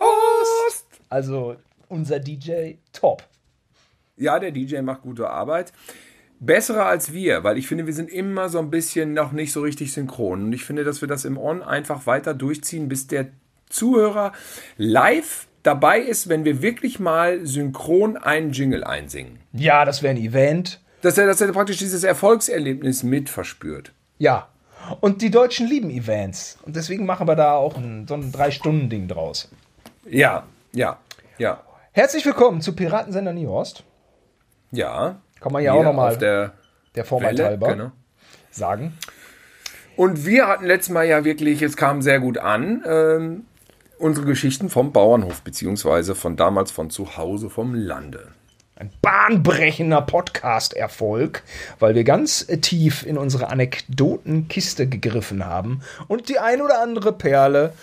Host. Also unser DJ top. Ja, der DJ macht gute Arbeit. Bessere als wir, weil ich finde, wir sind immer so ein bisschen noch nicht so richtig synchron. Und ich finde, dass wir das im On einfach weiter durchziehen, bis der Zuhörer live dabei ist, wenn wir wirklich mal synchron einen Jingle einsingen. Ja, das wäre ein Event. Dass er, dass er praktisch dieses Erfolgserlebnis mit verspürt. Ja. Und die Deutschen lieben Events. Und deswegen machen wir da auch ein, so ein Drei-Stunden-Ding draus. Ja, ja, ja. Herzlich willkommen zu Piratensender Niehorst. Ja. Kann man ja auch nochmal der, der Vorwahl halber genau. sagen. Und wir hatten letztes Mal ja wirklich, es kam sehr gut an, ähm, unsere Geschichten vom Bauernhof, beziehungsweise von damals von zu Hause vom Lande. Ein bahnbrechender Podcast-Erfolg, weil wir ganz tief in unsere Anekdotenkiste gegriffen haben und die ein oder andere Perle,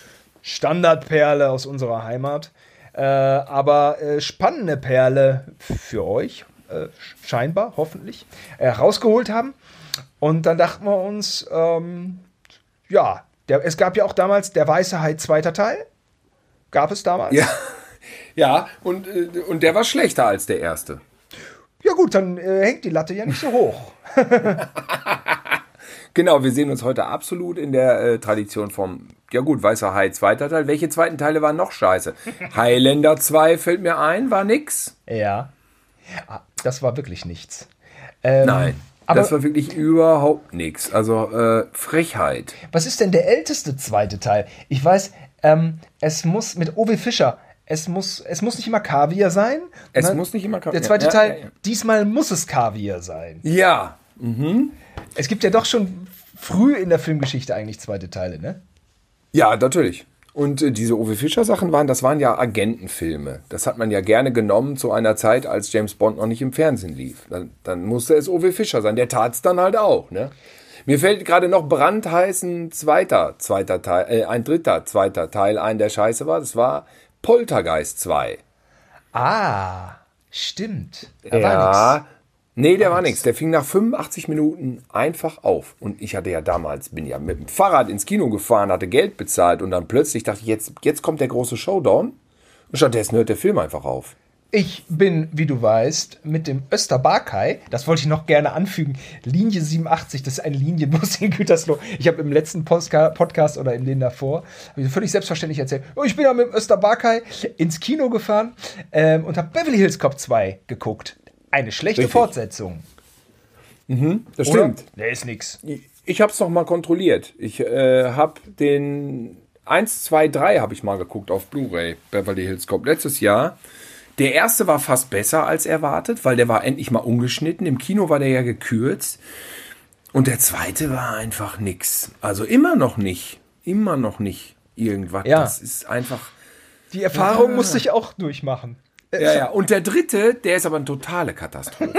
Standardperle aus unserer Heimat, äh, aber äh, spannende Perle für euch, äh, scheinbar, hoffentlich, rausgeholt haben. Und dann dachten wir uns, ähm, ja, der, es gab ja auch damals der Weiße zweiter Teil. Gab es damals? Ja, ja und, äh, und der war schlechter als der erste. Ja gut, dann äh, hängt die Latte ja nicht so hoch. genau, wir sehen uns heute absolut in der äh, Tradition vom, ja gut, Weißer Hai zweiter Teil. Welche zweiten Teile waren noch scheiße? Highlander 2 fällt mir ein, war nix. Ja, ah, das war wirklich nichts. Ähm, Nein. Aber das war wirklich überhaupt nichts. Also äh, Frechheit. Was ist denn der älteste zweite Teil? Ich weiß, ähm, es muss mit Owe Fischer. Es muss, es muss nicht immer Kaviar sein. Es ne? muss nicht immer Kaviar. Der zweite ja, Teil, ja, ja. diesmal muss es Kaviar sein. Ja. Mhm. Es gibt ja doch schon früh in der Filmgeschichte eigentlich zweite Teile, ne? Ja, natürlich. Und äh, diese Uwe Fischer Sachen waren, das waren ja Agentenfilme. Das hat man ja gerne genommen zu einer Zeit, als James Bond noch nicht im Fernsehen lief. Dann, dann musste es Uwe Fischer sein. Der tat es dann halt auch, ne? Mir fällt gerade noch brandheißen zweiter, zweiter Teil, äh, ein dritter, zweiter Teil ein, der scheiße war. Das war Poltergeist 2. Ah, stimmt. Da ja, Nee, der war nichts. Der fing nach 85 Minuten einfach auf. Und ich hatte ja damals, bin ja mit dem Fahrrad ins Kino gefahren, hatte Geld bezahlt und dann plötzlich dachte ich, jetzt, jetzt kommt der große Showdown. Und stattdessen hört der Film einfach auf. Ich bin, wie du weißt, mit dem Österbarkai, das wollte ich noch gerne anfügen, Linie 87, das ist ein Linienbus in Gütersloh. Ich habe im letzten Podcast oder in den davor, habe ich völlig selbstverständlich erzählt, oh, ich bin ja mit dem Österbarkai ins Kino gefahren ähm, und habe Beverly Hills Cop 2 geguckt. Eine schlechte Richtig. Fortsetzung. Mhm, das Oder? stimmt. Der ist nix. Ich, ich habe es noch mal kontrolliert. Ich äh, habe den 1, 2, 3 habe ich mal geguckt auf Blu-ray, Beverly Hills Cop, letztes Jahr. Der erste war fast besser als erwartet, weil der war endlich mal umgeschnitten. Im Kino war der ja gekürzt. Und der zweite war einfach nix. Also immer noch nicht. Immer noch nicht irgendwas. Ja. Das ist einfach. Die Erfahrung ja. musste ich auch durchmachen. Ja, ja. Und der dritte, der ist aber eine totale Katastrophe.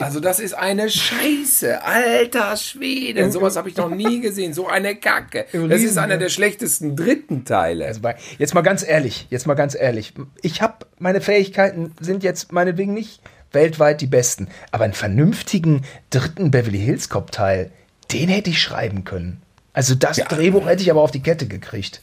Also das ist eine Scheiße, alter Schwede. Sowas habe ich noch nie gesehen. So eine Kacke. Das ist einer der schlechtesten dritten Teile. Also bei, jetzt mal ganz ehrlich, jetzt mal ganz ehrlich. Ich habe meine Fähigkeiten sind jetzt meinetwegen nicht weltweit die besten, aber einen vernünftigen dritten Beverly Hills Cop Teil, den hätte ich schreiben können. Also das ja. Drehbuch hätte ich aber auf die Kette gekriegt.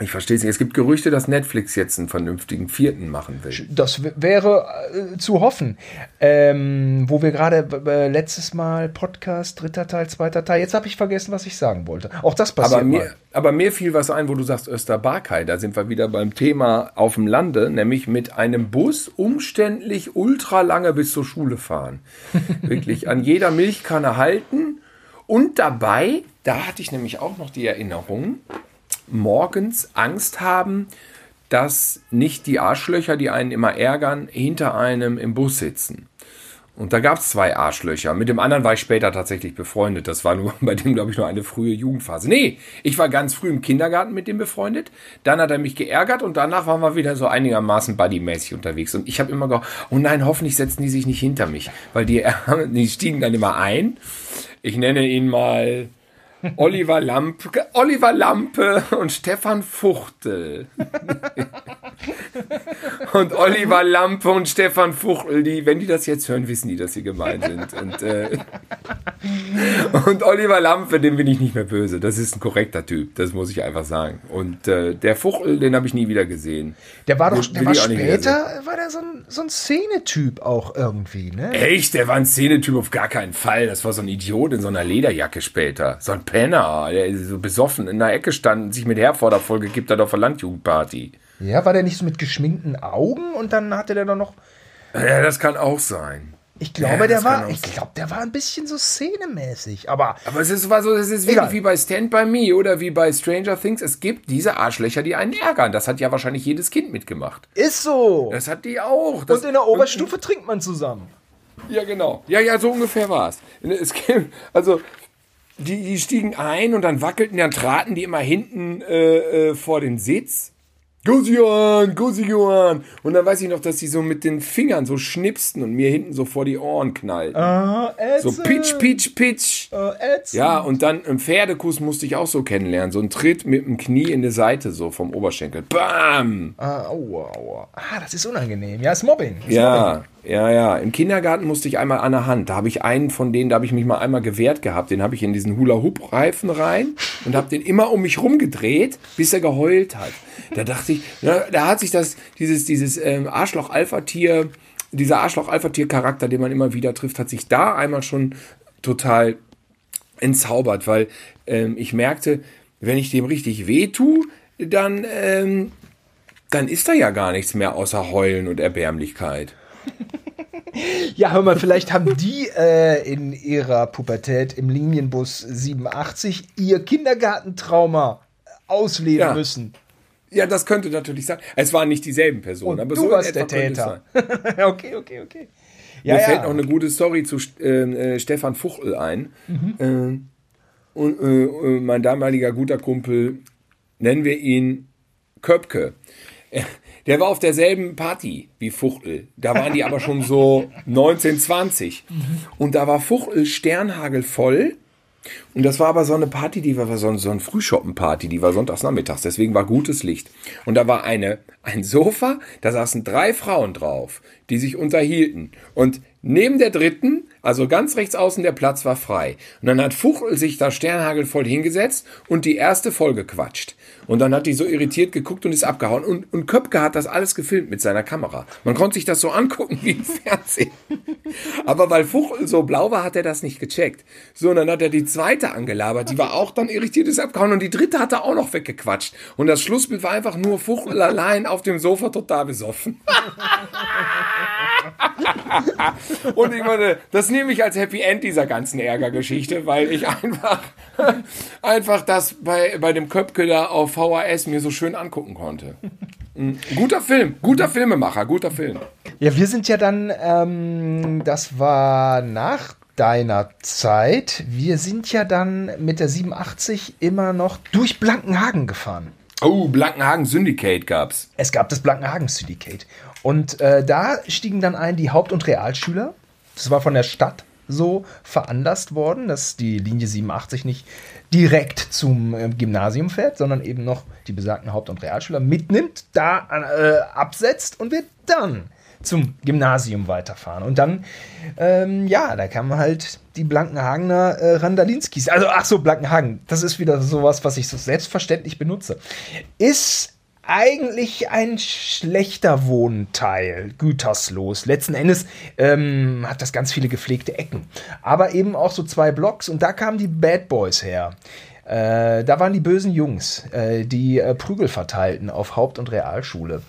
Ich verstehe es nicht. Es gibt Gerüchte, dass Netflix jetzt einen vernünftigen vierten machen will. Das wäre äh, zu hoffen. Ähm, wo wir gerade äh, letztes Mal Podcast, dritter Teil, zweiter Teil. Jetzt habe ich vergessen, was ich sagen wollte. Auch das passiert aber mir, mal. Aber mir fiel was ein, wo du sagst Österbarkei. Da sind wir wieder beim Thema auf dem Lande, nämlich mit einem Bus umständlich ultra lange bis zur Schule fahren. Wirklich an jeder Milchkanne halten. Und dabei, da hatte ich nämlich auch noch die Erinnerung, morgens Angst haben, dass nicht die Arschlöcher, die einen immer ärgern, hinter einem im Bus sitzen. Und da gab es zwei Arschlöcher. Mit dem anderen war ich später tatsächlich befreundet. Das war nur bei dem, glaube ich, nur eine frühe Jugendphase. Nee, ich war ganz früh im Kindergarten mit dem befreundet. Dann hat er mich geärgert und danach waren wir wieder so einigermaßen buddymäßig unterwegs. Und ich habe immer gedacht, oh nein, hoffentlich setzen die sich nicht hinter mich. Weil die, die stiegen dann immer ein. Ich nenne ihn mal Oliver Lampe, Oliver Lampe und Stefan Fuchtel. und Oliver Lampe und Stefan Fuchtel, die, wenn die das jetzt hören, wissen die, dass sie gemeint sind. Und, äh, Und Oliver Lampe, dem bin ich nicht mehr böse. Das ist ein korrekter Typ, das muss ich einfach sagen. Und äh, der Fuchtel, den habe ich nie wieder gesehen. Der war doch, der war später, war der so ein, so ein Szenetyp auch irgendwie, ne? Echt? Der war ein Szenetyp auf gar keinen Fall. Das war so ein Idiot in so einer Lederjacke später. So ein Penner, der so besoffen in der Ecke stand und sich mit Herforder vollgekippt hat auf der Landjugendparty. Ja, war der nicht so mit geschminkten Augen und dann hatte der doch noch. Ja, das kann auch sein. Ich glaube, Ja, der war, ich glaube, der war ein bisschen so szenemäßig. Aber Aber es ist, war so, es ist wirklich Egal. wie bei Stand By Me oder wie bei Stranger Things. Es gibt diese Arschlöcher, die einen ärgern. Das hat ja wahrscheinlich jedes Kind mitgemacht. ist so. Das hat die auch. Das, und in der Oberstufe trinkt man zusammen. Ja, genau. Ja, ja, so ungefähr war es. Also, die, die stiegen ein und dann wackelten, dann traten die immer hinten äh, äh, vor den Sitz. Guss Johann. Und dann weiß ich noch, dass die so mit den Fingern so schnipsten und mir hinten so vor die Ohren knallten. Ah, so pitch, pitch, pitch. Äh, Ja, und dann im Pferdekuss musste ich auch so kennenlernen. So ein Tritt mit dem Knie in die Seite, so vom Oberschenkel. Bam! Ah, aua, aua. Ah, das ist unangenehm. Ja, ist Mobbing. Ist Mobbing. Ja, ja. Im Kindergarten musste ich einmal an der Hand. Da habe ich einen von denen, da habe ich mich mal einmal gewehrt gehabt. Den habe ich in diesen Hula-Hoop-Reifen rein und habe den immer um mich rumgedreht, bis er geheult hat. Da dachte ich, na, da hat sich das, dieses, dieses ähm, Arschloch-Alpha-Tier, dieser Arschloch-Alpha-Tier-Charakter, den man immer wieder trifft, hat sich da einmal schon total entzaubert, weil ähm, ich merkte, wenn ich dem richtig weh tue, dann, ähm, dann ist da ja gar nichts mehr außer Heulen und Erbärmlichkeit. Ja, hör mal, vielleicht haben die äh, in ihrer Pubertät im Linienbus 87 ihr Kindergartentrauma ausleben Ja. müssen. Ja, das könnte natürlich sein. Es waren nicht dieselben Personen, Und aber du so warst der Täter. okay, okay, okay. Ja, Mir ja. fällt noch eine gute Story zu äh, äh, Stefan Fuchtel ein. Mhm. Ähm, und äh, äh, mein damaliger guter Kumpel, nennen wir ihn Köpke. Der war auf derselben Party wie Fuchtel. Da waren die aber schon so 19, 20. Mhm. Und da war Fuchtel sternhagelvoll. Und das war aber so eine Party, die war so, ein- so eine Frühschoppenparty, die war sonntags nachmittags, deswegen war gutes Licht. Und da war eine, ein Sofa, da saßen drei Frauen drauf, die sich unterhielten. Und neben der dritten, also ganz rechts außen, der Platz war frei. Und dann hat Fuchtel sich da sternhagelvoll hingesetzt und die erste Folge quatscht. Und dann hat die so irritiert geguckt und ist abgehauen. Und, und Köpke hat das alles gefilmt mit seiner Kamera. Man konnte sich das so angucken wie im Fernsehen. Aber weil Fuchtel so blau war, hat er das nicht gecheckt. So, und dann hat er die zweite angelabert. Die war auch dann irritiert, ist abgehauen. Und die dritte hat er auch noch weggequatscht. Und das Schlussbild war einfach nur Fuchtel allein auf dem Sofa total besoffen. Und ich meine, das nehme ich als Happy End dieser ganzen Ärgergeschichte, weil ich einfach, einfach das bei, bei dem Köpke da auf VHS mir so schön angucken konnte. Mhm. Guter Film, guter Filmemacher, guter Film. Ja, wir sind ja dann, ähm, das war nach deiner Zeit, wir sind ja dann mit der 87 immer noch durch Blankenhagen gefahren. Oh, Blankenhagen Syndicate gab's. Es gab das Blankenhagen Syndicate. Und äh, da stiegen dann ein die Haupt- und Realschüler. Das war von der Stadt so veranlasst worden, dass die Linie 87 nicht direkt zum äh, Gymnasium fährt, sondern eben noch die besagten Haupt- und Realschüler mitnimmt, da äh, absetzt und wir dann zum Gymnasium weiterfahren. Und dann, ähm, ja, da kamen halt die Blankenhagener äh, Randalinskis. Also, ach so, Blankenhagen, das ist wieder sowas, was ich so selbstverständlich benutze. Ist eigentlich ein schlechter Wohnteil, güterslos. Letzten Endes ähm, hat das ganz viele gepflegte Ecken. Aber eben auch so zwei Blocks und da kamen die Bad Boys her. Äh, da waren die bösen Jungs, äh, die äh, Prügel verteilten auf Haupt- und Realschule.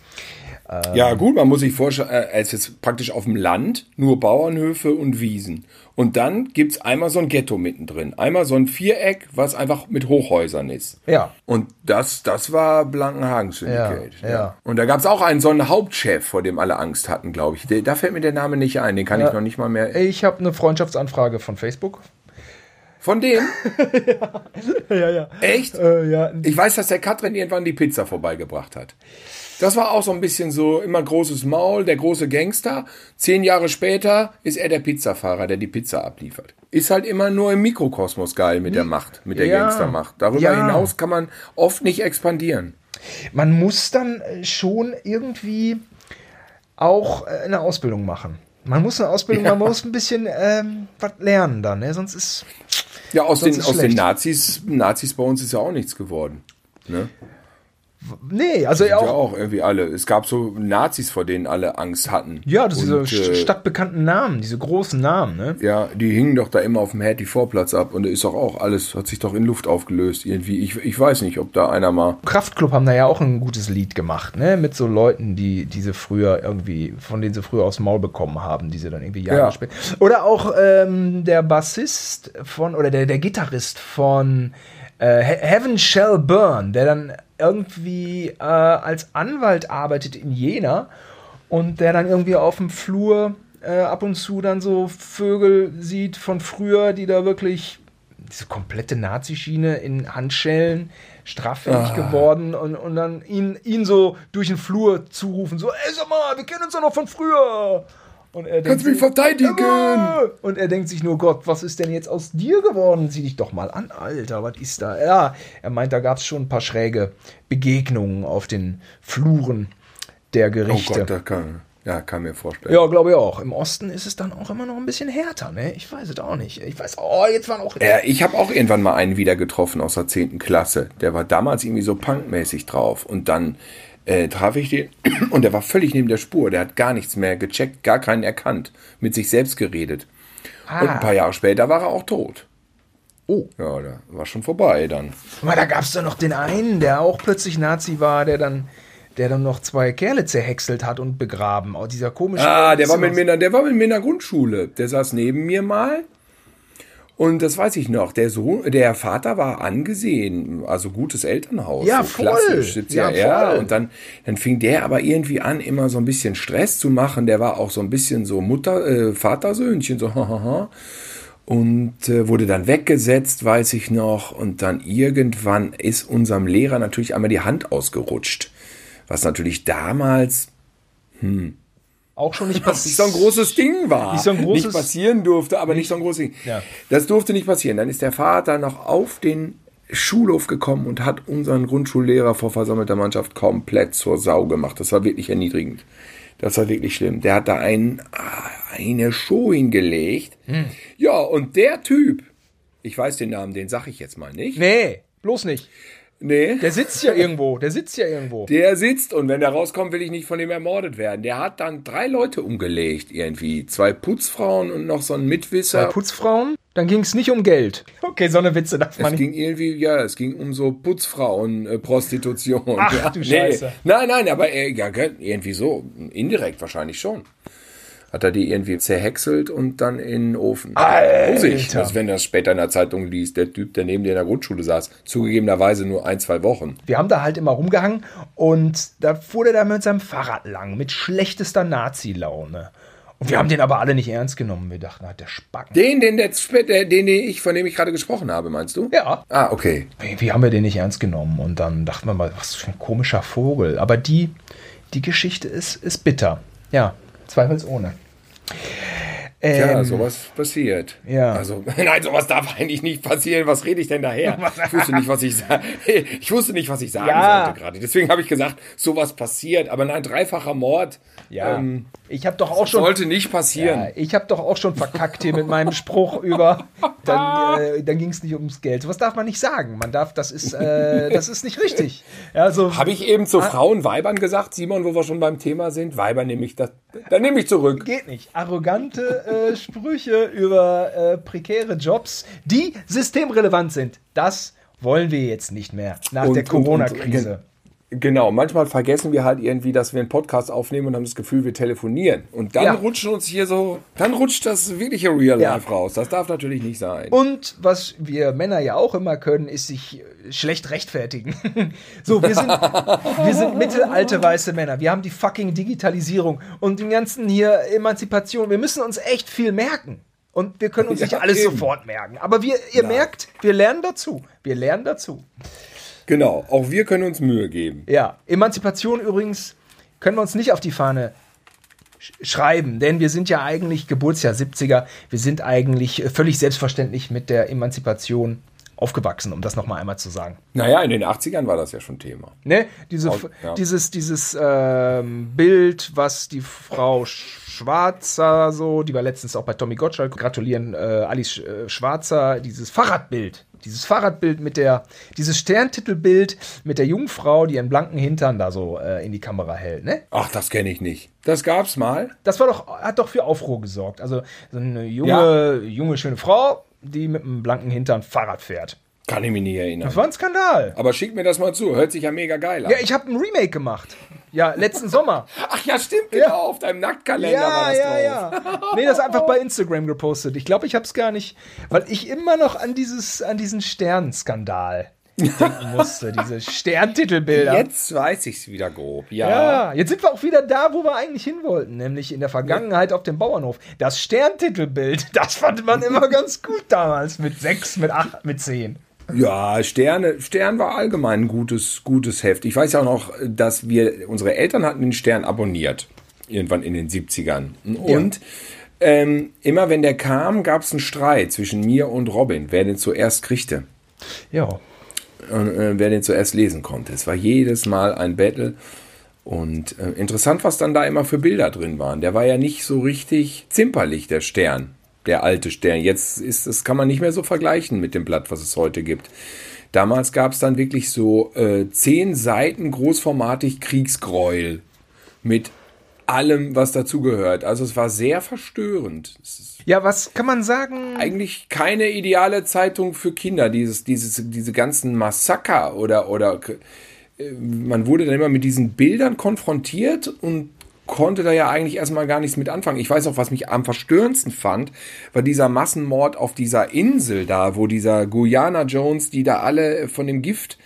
Ja, gut, man muss sich vorstellen, äh, es ist praktisch auf dem Land nur Bauernhöfe und Wiesen. Und dann gibt's einmal so ein Ghetto mittendrin. Einmal so ein Viereck, was einfach mit Hochhäusern ist. Ja. Und das, das war Blankenhagen Syndicate. Ja, ja. Und da gab's auch einen, so einen Hauptchef, vor dem alle Angst hatten, glaube ich. Da fällt mir der Name nicht ein, den kann ich noch nicht mal mehr. Ich habe eine Freundschaftsanfrage von Facebook. Von dem? Ja, ja. Echt? Äh, ja. Ich weiß, dass der Katrin irgendwann die Pizza vorbeigebracht hat. Das war auch so ein bisschen so immer großes Maul, der große Gangster. Zehn Jahre später ist er der Pizzafahrer, der die Pizza abliefert. Ist halt immer nur im Mikrokosmos geil mit der Macht, mit der Ja. Gangstermacht. Darüber Ja. hinaus kann man oft nicht expandieren. Man muss dann äh, schon irgendwie auch äh, eine Ausbildung machen. Man muss eine Ausbildung, man muss ein bisschen ähm, was lernen dann, ne? sonst ist. Ja, aus, Sonst den, aus den. Nazis, Nazis bei uns ist ja auch nichts geworden. Ne? Nee, also Ja, auch. auch irgendwie alle. Es gab so Nazis, vor denen alle Angst hatten. Ja, das diese Und, st- äh, stadtbekannten Namen, diese großen Namen, ne? Ja, die hingen doch da immer auf dem Hertie-Vorplatz ab und da ist doch auch alles, hat sich doch in Luft aufgelöst irgendwie. Ich, ich weiß nicht, ob da einer mal. Kraftklub haben da ja auch ein gutes Lied gemacht, ne? Mit so Leuten, die diese früher irgendwie, von denen sie früher aufs Maul bekommen haben, die sie dann irgendwie Jahre Ja. später. Oder auch ähm, der Bassist von, oder der, der Gitarrist von äh, He- Heaven Shall Burn, der dann irgendwie äh, als Anwalt arbeitet in Jena und der dann irgendwie auf dem Flur äh, ab und zu dann so Vögel sieht von früher, die da wirklich diese komplette Nazi-Schiene in Handschellen straffällig geworden und, und dann ihn, ihn so durch den Flur zurufen, so, ey, sag mal, wir kennen uns doch noch von früher. Und er Kannst denkt mich verteidigen! "Jawohl!" Und er denkt sich nur, Gott, was ist denn jetzt aus dir geworden? Sieh dich doch mal an, Alter, was ist da? Ja, er meint, da gab es schon ein paar schräge Begegnungen auf den Fluren der Oh Gerichte. Gott, da kann, ja, kann mir vorstellen. ja, glaube ich auch. Im Osten ist es dann auch immer noch ein bisschen härter, ne? Ich weiß es auch nicht. Ich weiß, oh, jetzt waren auch. Ja, ich habe auch irgendwann mal einen wieder getroffen aus der 10. Klasse. Der war damals irgendwie so punkmäßig drauf. Und dann äh, traf ich den und der war völlig neben der Spur. Der hat gar nichts mehr gecheckt, gar keinen erkannt. Mit sich selbst geredet. Ah. Und ein paar Jahre später war er auch tot. Oh. Ja, da war schon vorbei dann. Aber da gab es doch noch den einen, der auch plötzlich Nazi war, der dann, der dann noch zwei Kerle zerhäckselt hat und begraben. Oh, dieser komische. Ah, der war mit mir, der war mit mir in der Grundschule. Der saß neben mir mal. Und das weiß ich noch. Der Sohn, der Vater war angesehen, also gutes Elternhaus. Ja, so voll. klassisch. sitzt Ja, Ja. Und dann, dann fing der aber irgendwie an, immer so ein bisschen Stress zu machen. Der war auch so ein bisschen so Mutter, äh, Vatersöhnchen, so hahaha. Und äh, wurde dann weggesetzt, weiß ich noch. Und dann irgendwann ist unserem Lehrer natürlich einmal die Hand ausgerutscht. Was natürlich damals auch schon nicht was nicht so ein großes Ding war. Nicht so ein großes- Nicht passieren durfte, aber nicht so ein großes Ding. Ja. Das durfte nicht passieren. Dann ist der Vater noch auf den Schulhof gekommen und hat unseren Grundschullehrer vor versammelter Mannschaft komplett zur Sau gemacht. Das war wirklich erniedrigend. Das war wirklich schlimm. Der hat da ein, eine Show hingelegt. Hm. Ja, und der Typ, ich weiß den Namen, den sag ich jetzt mal nicht. Nee, bloß nicht. Nee. Der sitzt ja irgendwo. Der sitzt ja irgendwo. Der sitzt und wenn der rauskommt, will ich nicht von dem ermordet werden. Der hat dann drei Leute umgelegt irgendwie. Zwei Putzfrauen und noch so ein Mitwisser. Putzfrauen, dann ging es nicht um Geld. Okay, so eine Witze darf man Es nicht. ging irgendwie, ja, es ging um so Putzfrauen-Prostitution. Ach, ja. du Scheiße. Nein, nein, aber äh, ja, irgendwie so. Indirekt wahrscheinlich schon. Hat er die irgendwie zerhäckselt und dann in den Ofen. Alter. Also wenn du das später in der Zeitung liest, der Typ, der neben dir in der Grundschule saß, zugegebenerweise nur ein, zwei Wochen. Wir haben da halt immer rumgehangen und da fuhr der da mit seinem Fahrrad lang, mit schlechtester Nazi-Laune. Und wir haben den aber alle nicht ernst genommen. Wir dachten, hat der Spacken. Den, den, der, den, den ich, von dem ich gerade gesprochen habe, meinst du? Ja. Ah, okay. Wie, wie haben wir den nicht ernst genommen? Und dann dachten wir mal, was für ein komischer Vogel. Aber die, die Geschichte ist, ist bitter. Ja, zweifelsohne. Ja, Ähm, sowas passiert. ja. Also, nein, sowas darf eigentlich nicht passieren. Was rede ich denn daher? Ich wusste nicht, was ich Ich wusste nicht, was ich sagen Ja. sollte gerade. Deswegen habe ich gesagt, sowas passiert. Aber nein, dreifacher Mord ja, ähm, ich habe doch auch schon. sollte nicht passieren. Ja, ich habe doch auch schon verkackt hier mit meinem Spruch über. Dann, äh, dann ging es nicht ums Geld. Was darf man nicht sagen? Man darf, das ist, äh, das ist nicht richtig. Ja, Also, Habe ich eben zu Frauen, Weibern gesagt, Simon, wo wir schon beim Thema sind? Weiber nehme ich das. Dann nehme ich zurück. geht nicht. Arrogante äh, Sprüche über äh, prekäre Jobs, die systemrelevant sind. Das wollen wir jetzt nicht mehr nach Und- der Corona-Krise. Genau, manchmal vergessen wir halt irgendwie, dass wir einen Podcast aufnehmen und haben das Gefühl, wir telefonieren. Und dann Ja. rutschen uns hier so, dann rutscht das wirkliche Real Ja. Life raus. Das darf natürlich nicht sein. Und was wir Männer ja auch immer können, ist sich äh, schlecht rechtfertigen. so, wir sind, wir sind mittelalte weiße Männer. Wir haben die fucking Digitalisierung und den ganzen hier Emanzipation. Wir müssen uns echt viel merken. Und wir können uns Ja, nicht alles eben. sofort merken. Aber wir, ihr merkt, wir lernen dazu. Wir lernen dazu. Genau, auch wir können uns Mühe geben. Ja, Emanzipation übrigens können wir uns nicht auf die Fahne sch schreiben, denn wir sind ja eigentlich Geburtsjahr 70er. Wir sind eigentlich äh, völlig selbstverständlich mit der Emanzipation aufgewachsen, um das nochmal einmal zu sagen. Naja, in den 80ern war das ja schon Thema. Ne? Diese, Aus- ja. Dieses, dieses ähm, Bild, was die Frau sch Schwarzer, so, die war letztens auch bei Tommy Gottschalk. Gratulieren äh, Alice äh, Schwarzer, dieses Fahrradbild. Dieses Fahrradbild mit der, dieses Sterntitelbild mit der Jungfrau, die ihren blanken Hintern da so äh, in die Kamera hält, ne? Ach, das kenne ich nicht. Das gab's mal. Das war doch, hat doch für Aufruhr gesorgt. Also so eine junge, junge, schöne Frau, die mit einem blanken Hintern Fahrrad fährt. Kann ich mich nicht erinnern. Das war ein Skandal. Aber schick mir das mal zu. Hört sich ja mega geil an. Ja, ich habe ein Remake gemacht. Ja, letzten Sommer. Ach ja, stimmt, genau. Auf deinem Nacktkalender war Ja, das ja, drauf. ja. Nee, das ist einfach bei Instagram gepostet. Ich glaube, ich habe es gar nicht, weil ich immer noch an dieses, an diesen Sternskandal denken musste. Diese Sterntitelbilder. Jetzt weiß ich's wieder grob. Ja. Ja, jetzt sind wir auch wieder da, wo wir eigentlich hin wollten, nämlich in der Vergangenheit auf dem Bauernhof. Das Sterntitelbild, das fand man immer ganz gut damals, mit sechs, mit acht, mit zehn. Ja, Sterne, Stern war allgemein ein gutes, gutes Heft. Ich weiß ja auch noch, dass wir, unsere Eltern hatten den Stern abonniert. Irgendwann in den 70ern. Und ähm, immer wenn der kam, gab es einen Streit zwischen mir und Robin, wer den zuerst kriegte. Ja. Und, äh, wer den zuerst lesen konnte. Es war jedes Mal ein Battle. Und äh, interessant, was dann da immer für Bilder drin waren. Der war ja nicht so richtig zimperlich, der Stern, der alte Stern. Jetzt ist das kann man nicht mehr so vergleichen mit dem Blatt, was es heute gibt. Damals gab es dann wirklich so äh, zehn Seiten großformatig Kriegsgräuel mit allem, was dazugehört. Also es war sehr verstörend. Ja, was kann man sagen? eigentlich keine ideale Zeitung für Kinder. Dieses, dieses, diese ganzen Massaker oder, oder äh, man wurde dann immer mit diesen Bildern konfrontiert und konnte da ja eigentlich erstmal gar nichts mit anfangen. Ich weiß auch, was mich am verstörendsten fand, war dieser Massenmord auf dieser Insel da, wo dieser Guyana Jones, die da alle von dem Gift,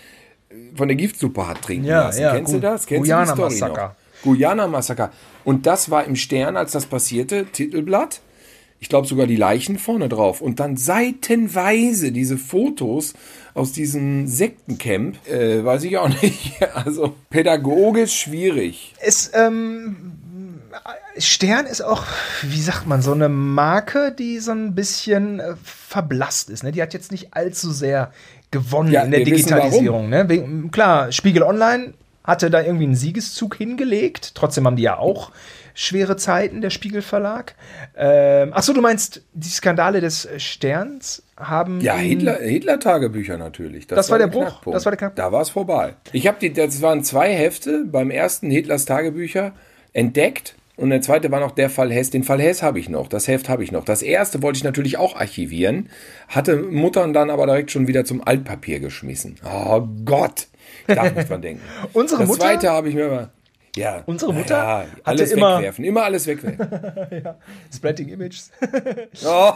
von der Giftsuppe hat trinken Ja, lassen. ja, Kennst gut. du das? Kennst Guyana du die Story Massaker. noch? Guyana Massaker. Und das war im Stern, als das passierte, Titelblatt. Ich glaube sogar die Leichen vorne drauf. Und dann seitenweise diese Fotos aus diesem Sektencamp. Äh, weiß ich auch nicht. Also pädagogisch schwierig. Es, ähm, Stern ist auch, wie sagt man, so eine Marke, die so ein bisschen äh, verblasst ist. Ne? Die hat jetzt nicht allzu sehr gewonnen Ja, in der Digitalisierung. Ne? Wegen, klar, Spiegel Online hatte da irgendwie einen Siegeszug hingelegt. Trotzdem haben die ja auch schwere Zeiten, der Spiegel Verlag. Ähm, ach so, du meinst, die Skandale des Sterns haben. Ja, ihn- Hitler, Hitler-Tagebücher natürlich. Das war der Bruch. Das war der Knackpunkt. Da war es vorbei. Ich habe die, das waren zwei Hefte beim ersten Hitlers Tagebücher entdeckt. Und der zweite war noch der Fall Hess. Den Fall Hess habe ich noch. Das Heft habe ich noch. Das erste wollte ich natürlich auch archivieren. Hatte Muttern dann aber direkt schon wieder zum Altpapier geschmissen. Oh Gott. Darf nicht dran denken. Unsere das Mutter- zweite habe ich mir mal. Ja. Unsere Mutter ja, hatte alles immer- wegwerfen. Immer alles wegwerfen. Splatting Images. oh,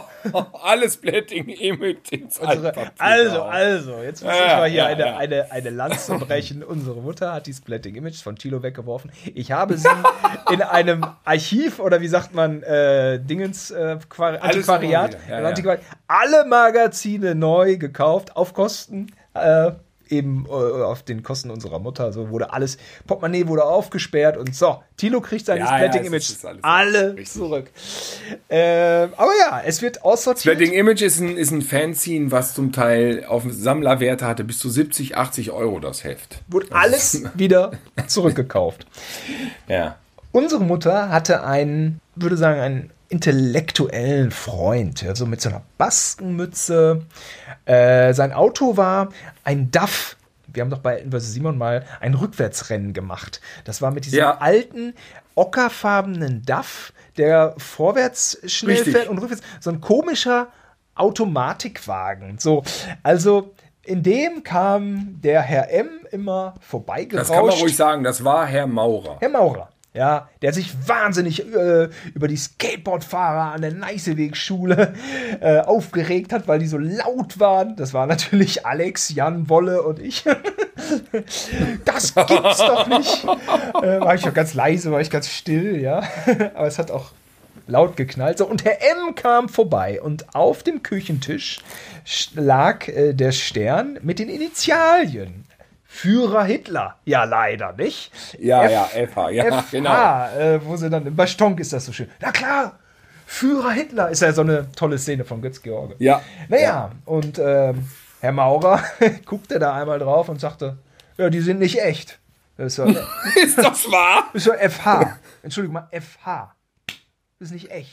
alles Blätting Image ins Unsere, Altpapier. also, Oh. also, jetzt muss ich Ja, mal hier ja, eine, ja. eine, eine Lanze brechen. Unsere Mutter hat die Splatting Images von Tilo weggeworfen. Ich habe sie in einem Archiv oder wie sagt man, äh, Dingens, äh. Ja, ja. Antiquariat, alle Magazine neu gekauft, auf Kosten, äh, eben äh, auf den Kosten unserer Mutter. So wurde alles, Portemonnaie wurde aufgesperrt und so, Tilo kriegt seine Ja, ja, Images ist alles- alle richtig. zurück. Ähm, aber ja, es wird aussortiert. Splitting Image ist ein, ist ein Fanzine, was zum Teil auf Sammlerwerte hatte, bis zu 70, 80 Euro das Heft. Wurde alles wieder zurückgekauft. Ja. Unsere Mutter hatte einen, würde sagen, einen intellektuellen Freund, also mit so einer Baskenmütze. Äh, sein Auto war ein DAF. Wir haben doch bei vs. Simon mal ein Rückwärtsrennen gemacht. Das war mit diesem Ja. alten, ockerfarbenen DAF, der vorwärts schnell Richtig. fährt und rückwärts. So ein komischer Automatikwagen. So, also in dem kam der Herr M immer vorbeigerauscht. Das kann man ruhig sagen, das war Herr Maurer. Herr Maurer, ja, der sich wahnsinnig äh, über die Skateboardfahrer an der Neißewegschule äh, aufgeregt hat, weil die so laut waren. Das war natürlich Alex, Jan, Wolle und ich. das gibt's doch nicht. Äh, war ich doch ganz leise, war ich ganz still, ja. Aber es hat auch laut geknallt. So, und Herr M kam vorbei und auf dem Küchentisch sch- lag äh, der Stern mit den Initialien. Führer Hitler. Ja, leider nicht. Ja, F- ja, FH, ja, FH, genau. äh, wo sie dann, bei Stonk ist das so schön. Na klar, Führer Hitler ist ja so eine tolle Szene von Götz George. Ja. Naja, und ähm, Herr Maurer guckte da einmal drauf und sagte, ja, die sind nicht echt. Das ist ja, Ist das wahr? das ist ja FH. Entschuldigung mal, FH. Das ist nicht echt.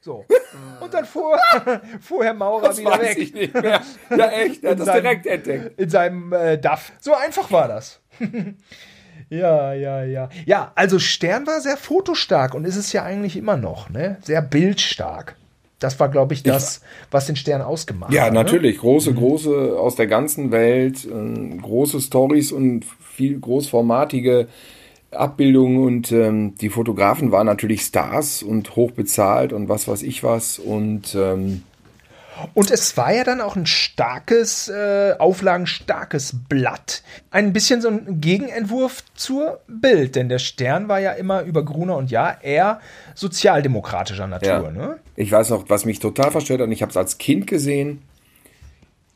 So. Und dann fuhr, fuhr Herr Maurer Das wieder weiß weg. ich nicht mehr. Ja, echt, er hat das seinem- direkt entdeckt. In seinem äh, DAF. So einfach war das. ja, ja, ja. Ja, also Stern war sehr fotostark und ist es ja eigentlich immer noch, ne? Sehr bildstark. Das war, glaube ich, das, was den Stern ausgemacht Ja, hat. Ne? natürlich. Große, große aus der ganzen Welt, äh, große Stories und viel großformatige Abbildungen und ähm, die Fotografen waren natürlich Stars und hochbezahlt und was weiß ich was und ähm, Und es war ja dann auch ein starkes, äh, auflagenstarkes Blatt. Ein bisschen so ein Gegenentwurf zur Bild, denn der Stern war ja immer über Gruner und Jahr eher sozialdemokratischer Natur. Ja. Ne? Ich weiß noch, was mich total verstört hat, und ich habe es als Kind gesehen.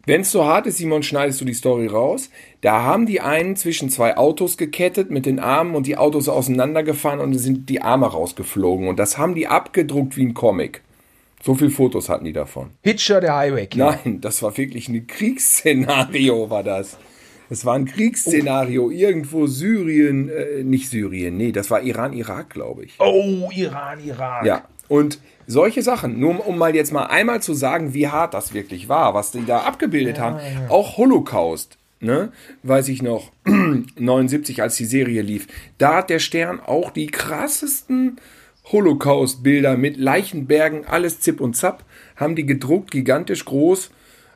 Wenn es so hart ist, Simon, schneidest du die Story raus. Da haben die einen zwischen zwei Autos gekettet mit den Armen und die Autos auseinandergefahren und sind die Arme rausgeflogen. Und das haben die abgedruckt wie ein Comic. So viele Fotos hatten die davon. Hitcher der Highway Killer. Nein, das war wirklich ein Kriegsszenario, war das. Das war ein Kriegsszenario. Irgendwo Syrien, äh, nicht Syrien, nee, das war Iran, Irak, glaube ich. Oh, Iran, Iran. Ja, und solche Sachen, nur um, um mal jetzt mal einmal zu sagen, wie hart das wirklich war, was die da abgebildet haben, auch Holocaust, ne, weiß ich noch, 79, als die Serie lief, da hat der Stern auch die krassesten Holocaust-Bilder mit Leichenbergen, alles Zip und Zap, haben die gedruckt, gigantisch groß.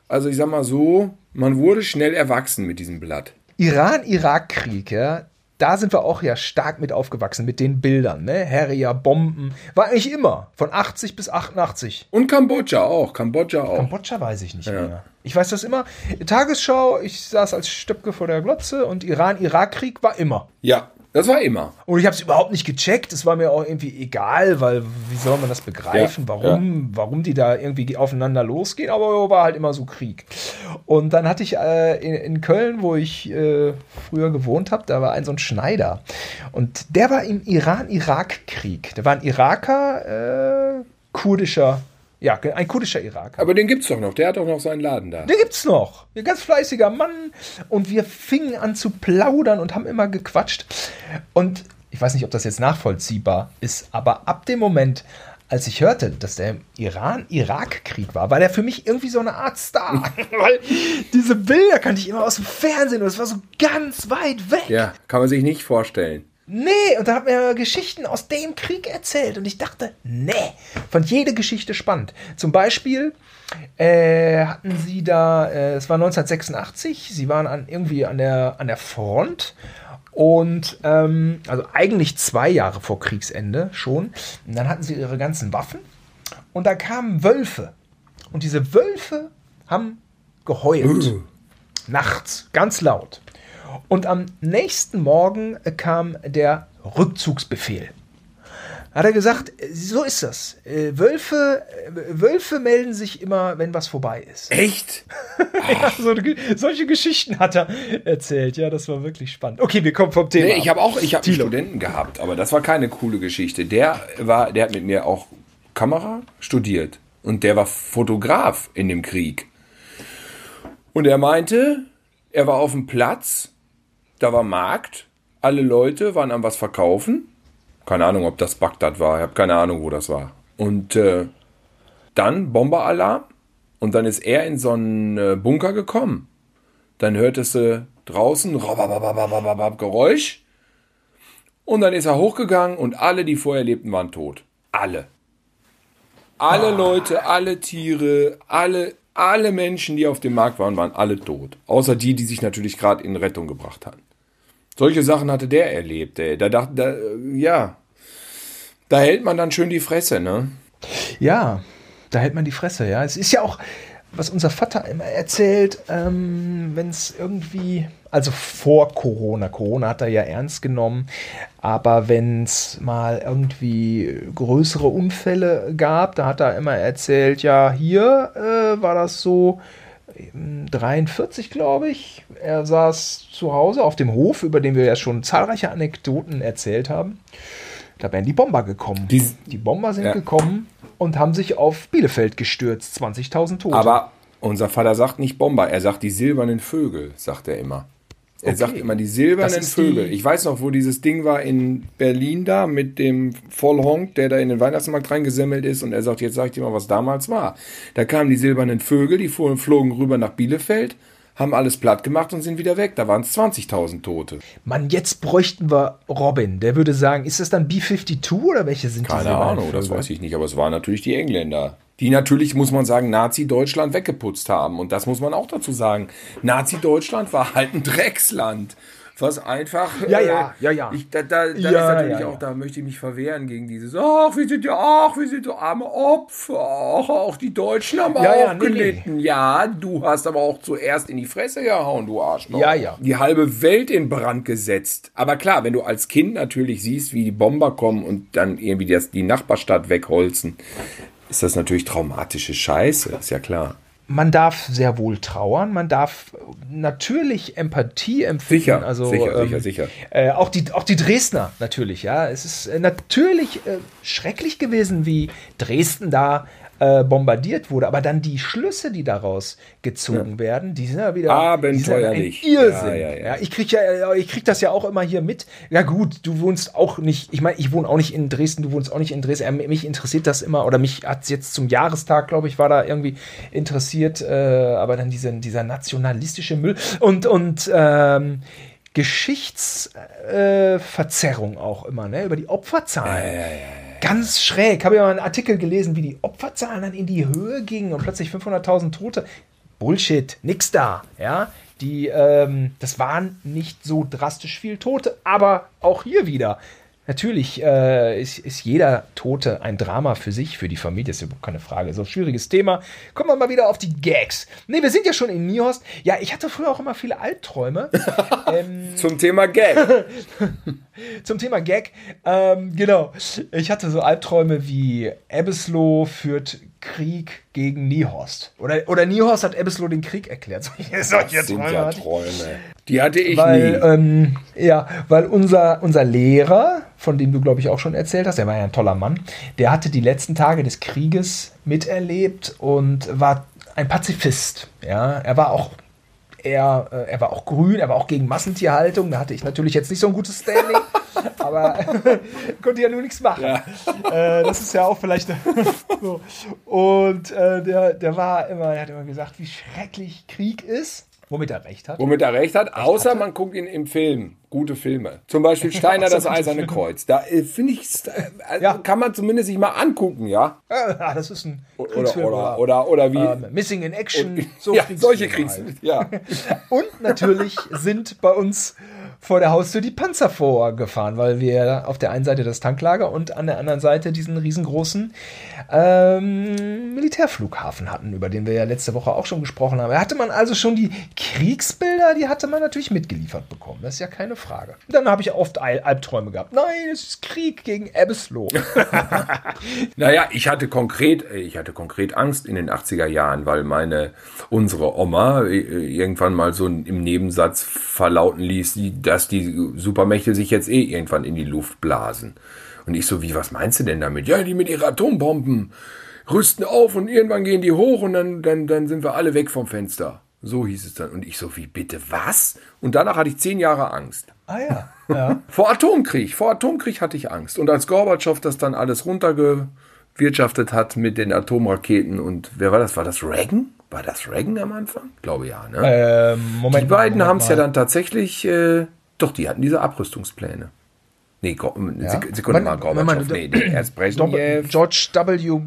Also ich sag mal so, man wurde schnell erwachsen mit diesem Blatt. Iran-Irak-Krieg, ja, da sind wir auch ja stark mit aufgewachsen, mit den Bildern, ne? Herrier, Bomben, war eigentlich immer, von 80 bis 88. Und Kambodscha auch, Kambodscha auch. Kambodscha weiß ich nicht mehr. Ich weiß das immer. Tagesschau, ich saß als Stöpke vor der Glotze und Iran-Irak-Krieg war immer. Ja, das war immer. Und ich habe es überhaupt nicht gecheckt. Es war mir auch irgendwie egal, weil wie soll man das begreifen? Ja, warum, warum die da irgendwie aufeinander losgehen? Aber war halt immer so Krieg. Und dann hatte ich äh, in, in Köln, wo ich äh, früher gewohnt habe, da war ein so ein Schneider. Und der war im Iran-Irak-Krieg. Der war ein Iraker, äh, kurdischer, ja, ein kurdischer Iraker. Aber den gibt's doch noch, der hat doch noch seinen Laden da. Der gibt's noch. Ein ganz fleißiger Mann. Und wir fingen an zu plaudern und haben immer gequatscht. Und ich weiß nicht, ob das jetzt nachvollziehbar ist, aber ab dem Moment, als ich hörte, dass der im Iran-Irak-Krieg war, war der für mich irgendwie so eine Art Star. Weil diese Bilder kannte ich immer aus dem Fernsehen und es war so ganz weit weg. Ja, kann man sich nicht vorstellen. Nee, und da hat mir Geschichten aus dem Krieg erzählt und ich dachte, nee, fand jede Geschichte spannend. Zum Beispiel äh, hatten sie da, äh, es war 1986, sie waren an, irgendwie an der, an der Front und ähm, also eigentlich zwei Jahre vor Kriegsende schon. Und dann hatten sie ihre ganzen Waffen und da kamen Wölfe und diese Wölfe haben geheult. Nachts, ganz laut. Und am nächsten Morgen kam der Rückzugsbefehl. Hat er gesagt, so ist das. Äh, Wölfe, äh, Wölfe melden sich immer, wenn was vorbei ist. Echt? Ja, so, solche Geschichten hat er erzählt. Ja, das war wirklich spannend. Okay, wir kommen vom Thema. Nee, ich ab. habe auch, ich habe einen Studenten gehabt, aber das war keine coole Geschichte. Der war, der hat mit mir auch Kamera studiert und der war Fotograf in dem Krieg. Und er meinte, er war auf dem Platz, da war Markt, alle Leute waren am was verkaufen. Keine Ahnung, ob das Bagdad war, ich habe keine Ahnung, wo das war. Und äh, dann Bomberalarm und dann ist er in so einen äh, Bunker gekommen. Dann hörtest du draußen rababababababab Geräusch und dann ist er hochgegangen und alle, die vorher lebten, waren tot. Alle. Alle Leute, alle Tiere, alle, alle Menschen, die auf dem Markt waren, waren alle tot. Außer die, die sich natürlich gerade in Rettung gebracht hatten. Solche Sachen hatte der erlebt, ey. Da dachte, da, äh, ja, da hält man dann schön die Fresse, ne? Ja, da hält man die Fresse, ja. Es ist ja auch, was unser Vater immer erzählt, ähm, wenn es irgendwie, also vor Corona, Corona hat er ja ernst genommen, aber wenn es mal irgendwie größere Unfälle gab, da hat er immer erzählt, ja, hier äh, war das so, 43, glaube ich. Er saß zu Hause auf dem Hof, über den wir ja schon zahlreiche Anekdoten erzählt haben. Da wären die Bomber gekommen. Die- Die Bomber sind Ja. gekommen und haben sich auf Bielefeld gestürzt. 20.000 Tote. Aber unser Vater sagt nicht Bomber, er sagt die silbernen Vögel, sagt er immer. Er Okay. sagt immer die silbernen ist die- Vögel. Ich weiß noch, wo dieses Ding war in Berlin da mit dem Vollhonk, der da in den Weihnachtsmarkt reingesemmelt ist. Und er sagt, jetzt sag ich dir mal, was damals war. Da kamen die silbernen Vögel, die fuhren, flogen rüber nach Bielefeld, haben alles platt gemacht und sind wieder weg. Da waren es 20.000 Tote. Mann, jetzt bräuchten wir Robin. Der würde sagen, ist das dann B-52 oder welche sind Keine Ahnung, das Vögel? weiß ich nicht. Aber es waren natürlich die Engländer. Die natürlich, muss man sagen, Nazi-Deutschland weggeputzt haben. Und das muss man auch dazu sagen. Nazi-Deutschland war halt ein Drecksland. Was einfach. Ja, ja, ja, ja. Ich, da da, da Ja, ist natürlich ja, auch, ja. da möchte ich mich verwehren gegen dieses, ach, wir sind ja, ach, wir sind so arme Opfer. Ach, auch die Deutschen haben Ja, auch ja, nee, gelitten. Ja, du hast aber auch zuerst in die Fresse gehauen, du Arschloch. Ja, ja. Die halbe Welt in Brand gesetzt. Aber klar, wenn du als Kind natürlich siehst, wie die Bomber kommen und dann irgendwie das, die Nachbarstadt wegholzen, ist das natürlich traumatische Scheiße, ist ja klar. Man darf sehr wohl trauern, man darf natürlich Empathie empfinden. Sicher, also, sicher, ähm, sicher, sicher. Äh, auch, die, auch die Dresdner natürlich, ja. Es ist äh, natürlich äh, schrecklich gewesen, wie Dresden da äh, bombardiert wurde, aber dann die Schlüsse, die daraus gezogen werden, die sind ja wieder Abenteuerlich. Sind Irrsinn. Ja, ja, ja. ich krieg ja, ich krieg das ja auch immer hier mit. Ja gut, du wohnst auch nicht. Ich meine, ich wohne auch nicht in Dresden. Du wohnst auch nicht in Dresden. Mich interessiert das immer oder mich hat jetzt zum Jahrestag, glaube ich, war da irgendwie interessiert. Äh, aber dann diese, dieser nationalistische Müll und und ähm, Geschichtsverzerrung äh, auch immer, ne? Über die Opferzahlen. Ganz schräg. Habe ja mal einen Artikel gelesen, wie die Opferzahlen dann in die Höhe gingen und plötzlich 500.000 Tote. Bullshit, nix da, ja. Die, ähm, das waren nicht so drastisch viel Tote, aber auch hier wieder. Natürlich äh, ist, ist jeder Tote ein Drama für sich, für die Familie, ist überhaupt keine Frage. So ein schwieriges Thema. Kommen wir mal wieder auf die Gags. Ne, wir sind ja schon in Niehorst. Ja, ich hatte früher auch immer viele Albträume. ähm, Zum Thema Gag. zum Thema Gag. Ähm, genau. Ich hatte so Albträume wie Ebbesloh führt Krieg gegen Niehorst. Oder, oder Niehorst hat Ebbesloh den Krieg erklärt. Solche, solche sind Träume ja. Träume. Die hatte ich Weil, nie. ähm, ja, weil unser, unser Lehrer, von dem du, glaube ich, auch schon erzählt hast, der war ja ein toller Mann, der hatte die letzten Tage des Krieges miterlebt und war ein Pazifist. Ja, er war auch er, äh, er war auch grün, er war auch gegen Massentierhaltung. Da hatte ich natürlich jetzt nicht so ein gutes Standing, aber konnte ja nur nichts machen. Äh, das ist ja auch vielleicht so. Und äh, der, der war immer, der hat immer gesagt, wie schrecklich Krieg ist. Womit er recht hat. Womit er recht hat, außer man guckt ihn im Film. Gute Filme. Zum Beispiel Steiner, das Eiserne. Kreuz. Da äh, finde ich, äh, Ja. kann man zumindest sich mal angucken, ja? Ah, das ist ein Oder, Kriegsfilm. oder, oder, oder wie. ähm, Missing in Action. So ja, solche halt. Kriegsfilme. Ja. Und natürlich sind bei uns vor der Haustür die Panzer vorgefahren, weil wir auf der einen Seite das Tanklager und an der anderen Seite diesen riesengroßen ähm, Militärflughafen hatten, über den wir ja letzte Woche auch schon gesprochen haben. Da hatte man also schon die Kriegsbilder, die hatte man natürlich mitgeliefert bekommen. Das ist ja keine Frage. Dann habe ich oft Al Albträume gehabt. Nein, es ist Krieg gegen Ebbesloh. Naja, ich hatte konkret, ich hatte konkret Angst in den 80er Jahren, weil meine, unsere Oma äh, irgendwann mal so im Nebensatz verlauten ließ, die- dass die Supermächte sich jetzt eh irgendwann in die Luft blasen. Und ich so, wie, was meinst du denn damit? Ja, die mit ihren Atombomben rüsten auf und irgendwann gehen die hoch und dann, dann, dann sind wir alle weg vom Fenster. So hieß es dann. Und ich so, wie bitte, was? Und danach hatte ich zehn Jahre Angst. ah ja, ja. Vor Atomkrieg, vor Atomkrieg hatte ich Angst. Und als Gorbatschow das dann alles runtergewirtschaftet hat mit den Atomraketen und wer war das? War das Reagan? War das Reagan am Anfang? Glaube ja, ne? Ähm, Moment, die beiden haben es ja dann tatsächlich, äh, doch, die hatten diese Abrüstungspläne. Nee, Go Sek Sekunde mal, Gorbatschow, nee, nee, erst Brezhnev. George W.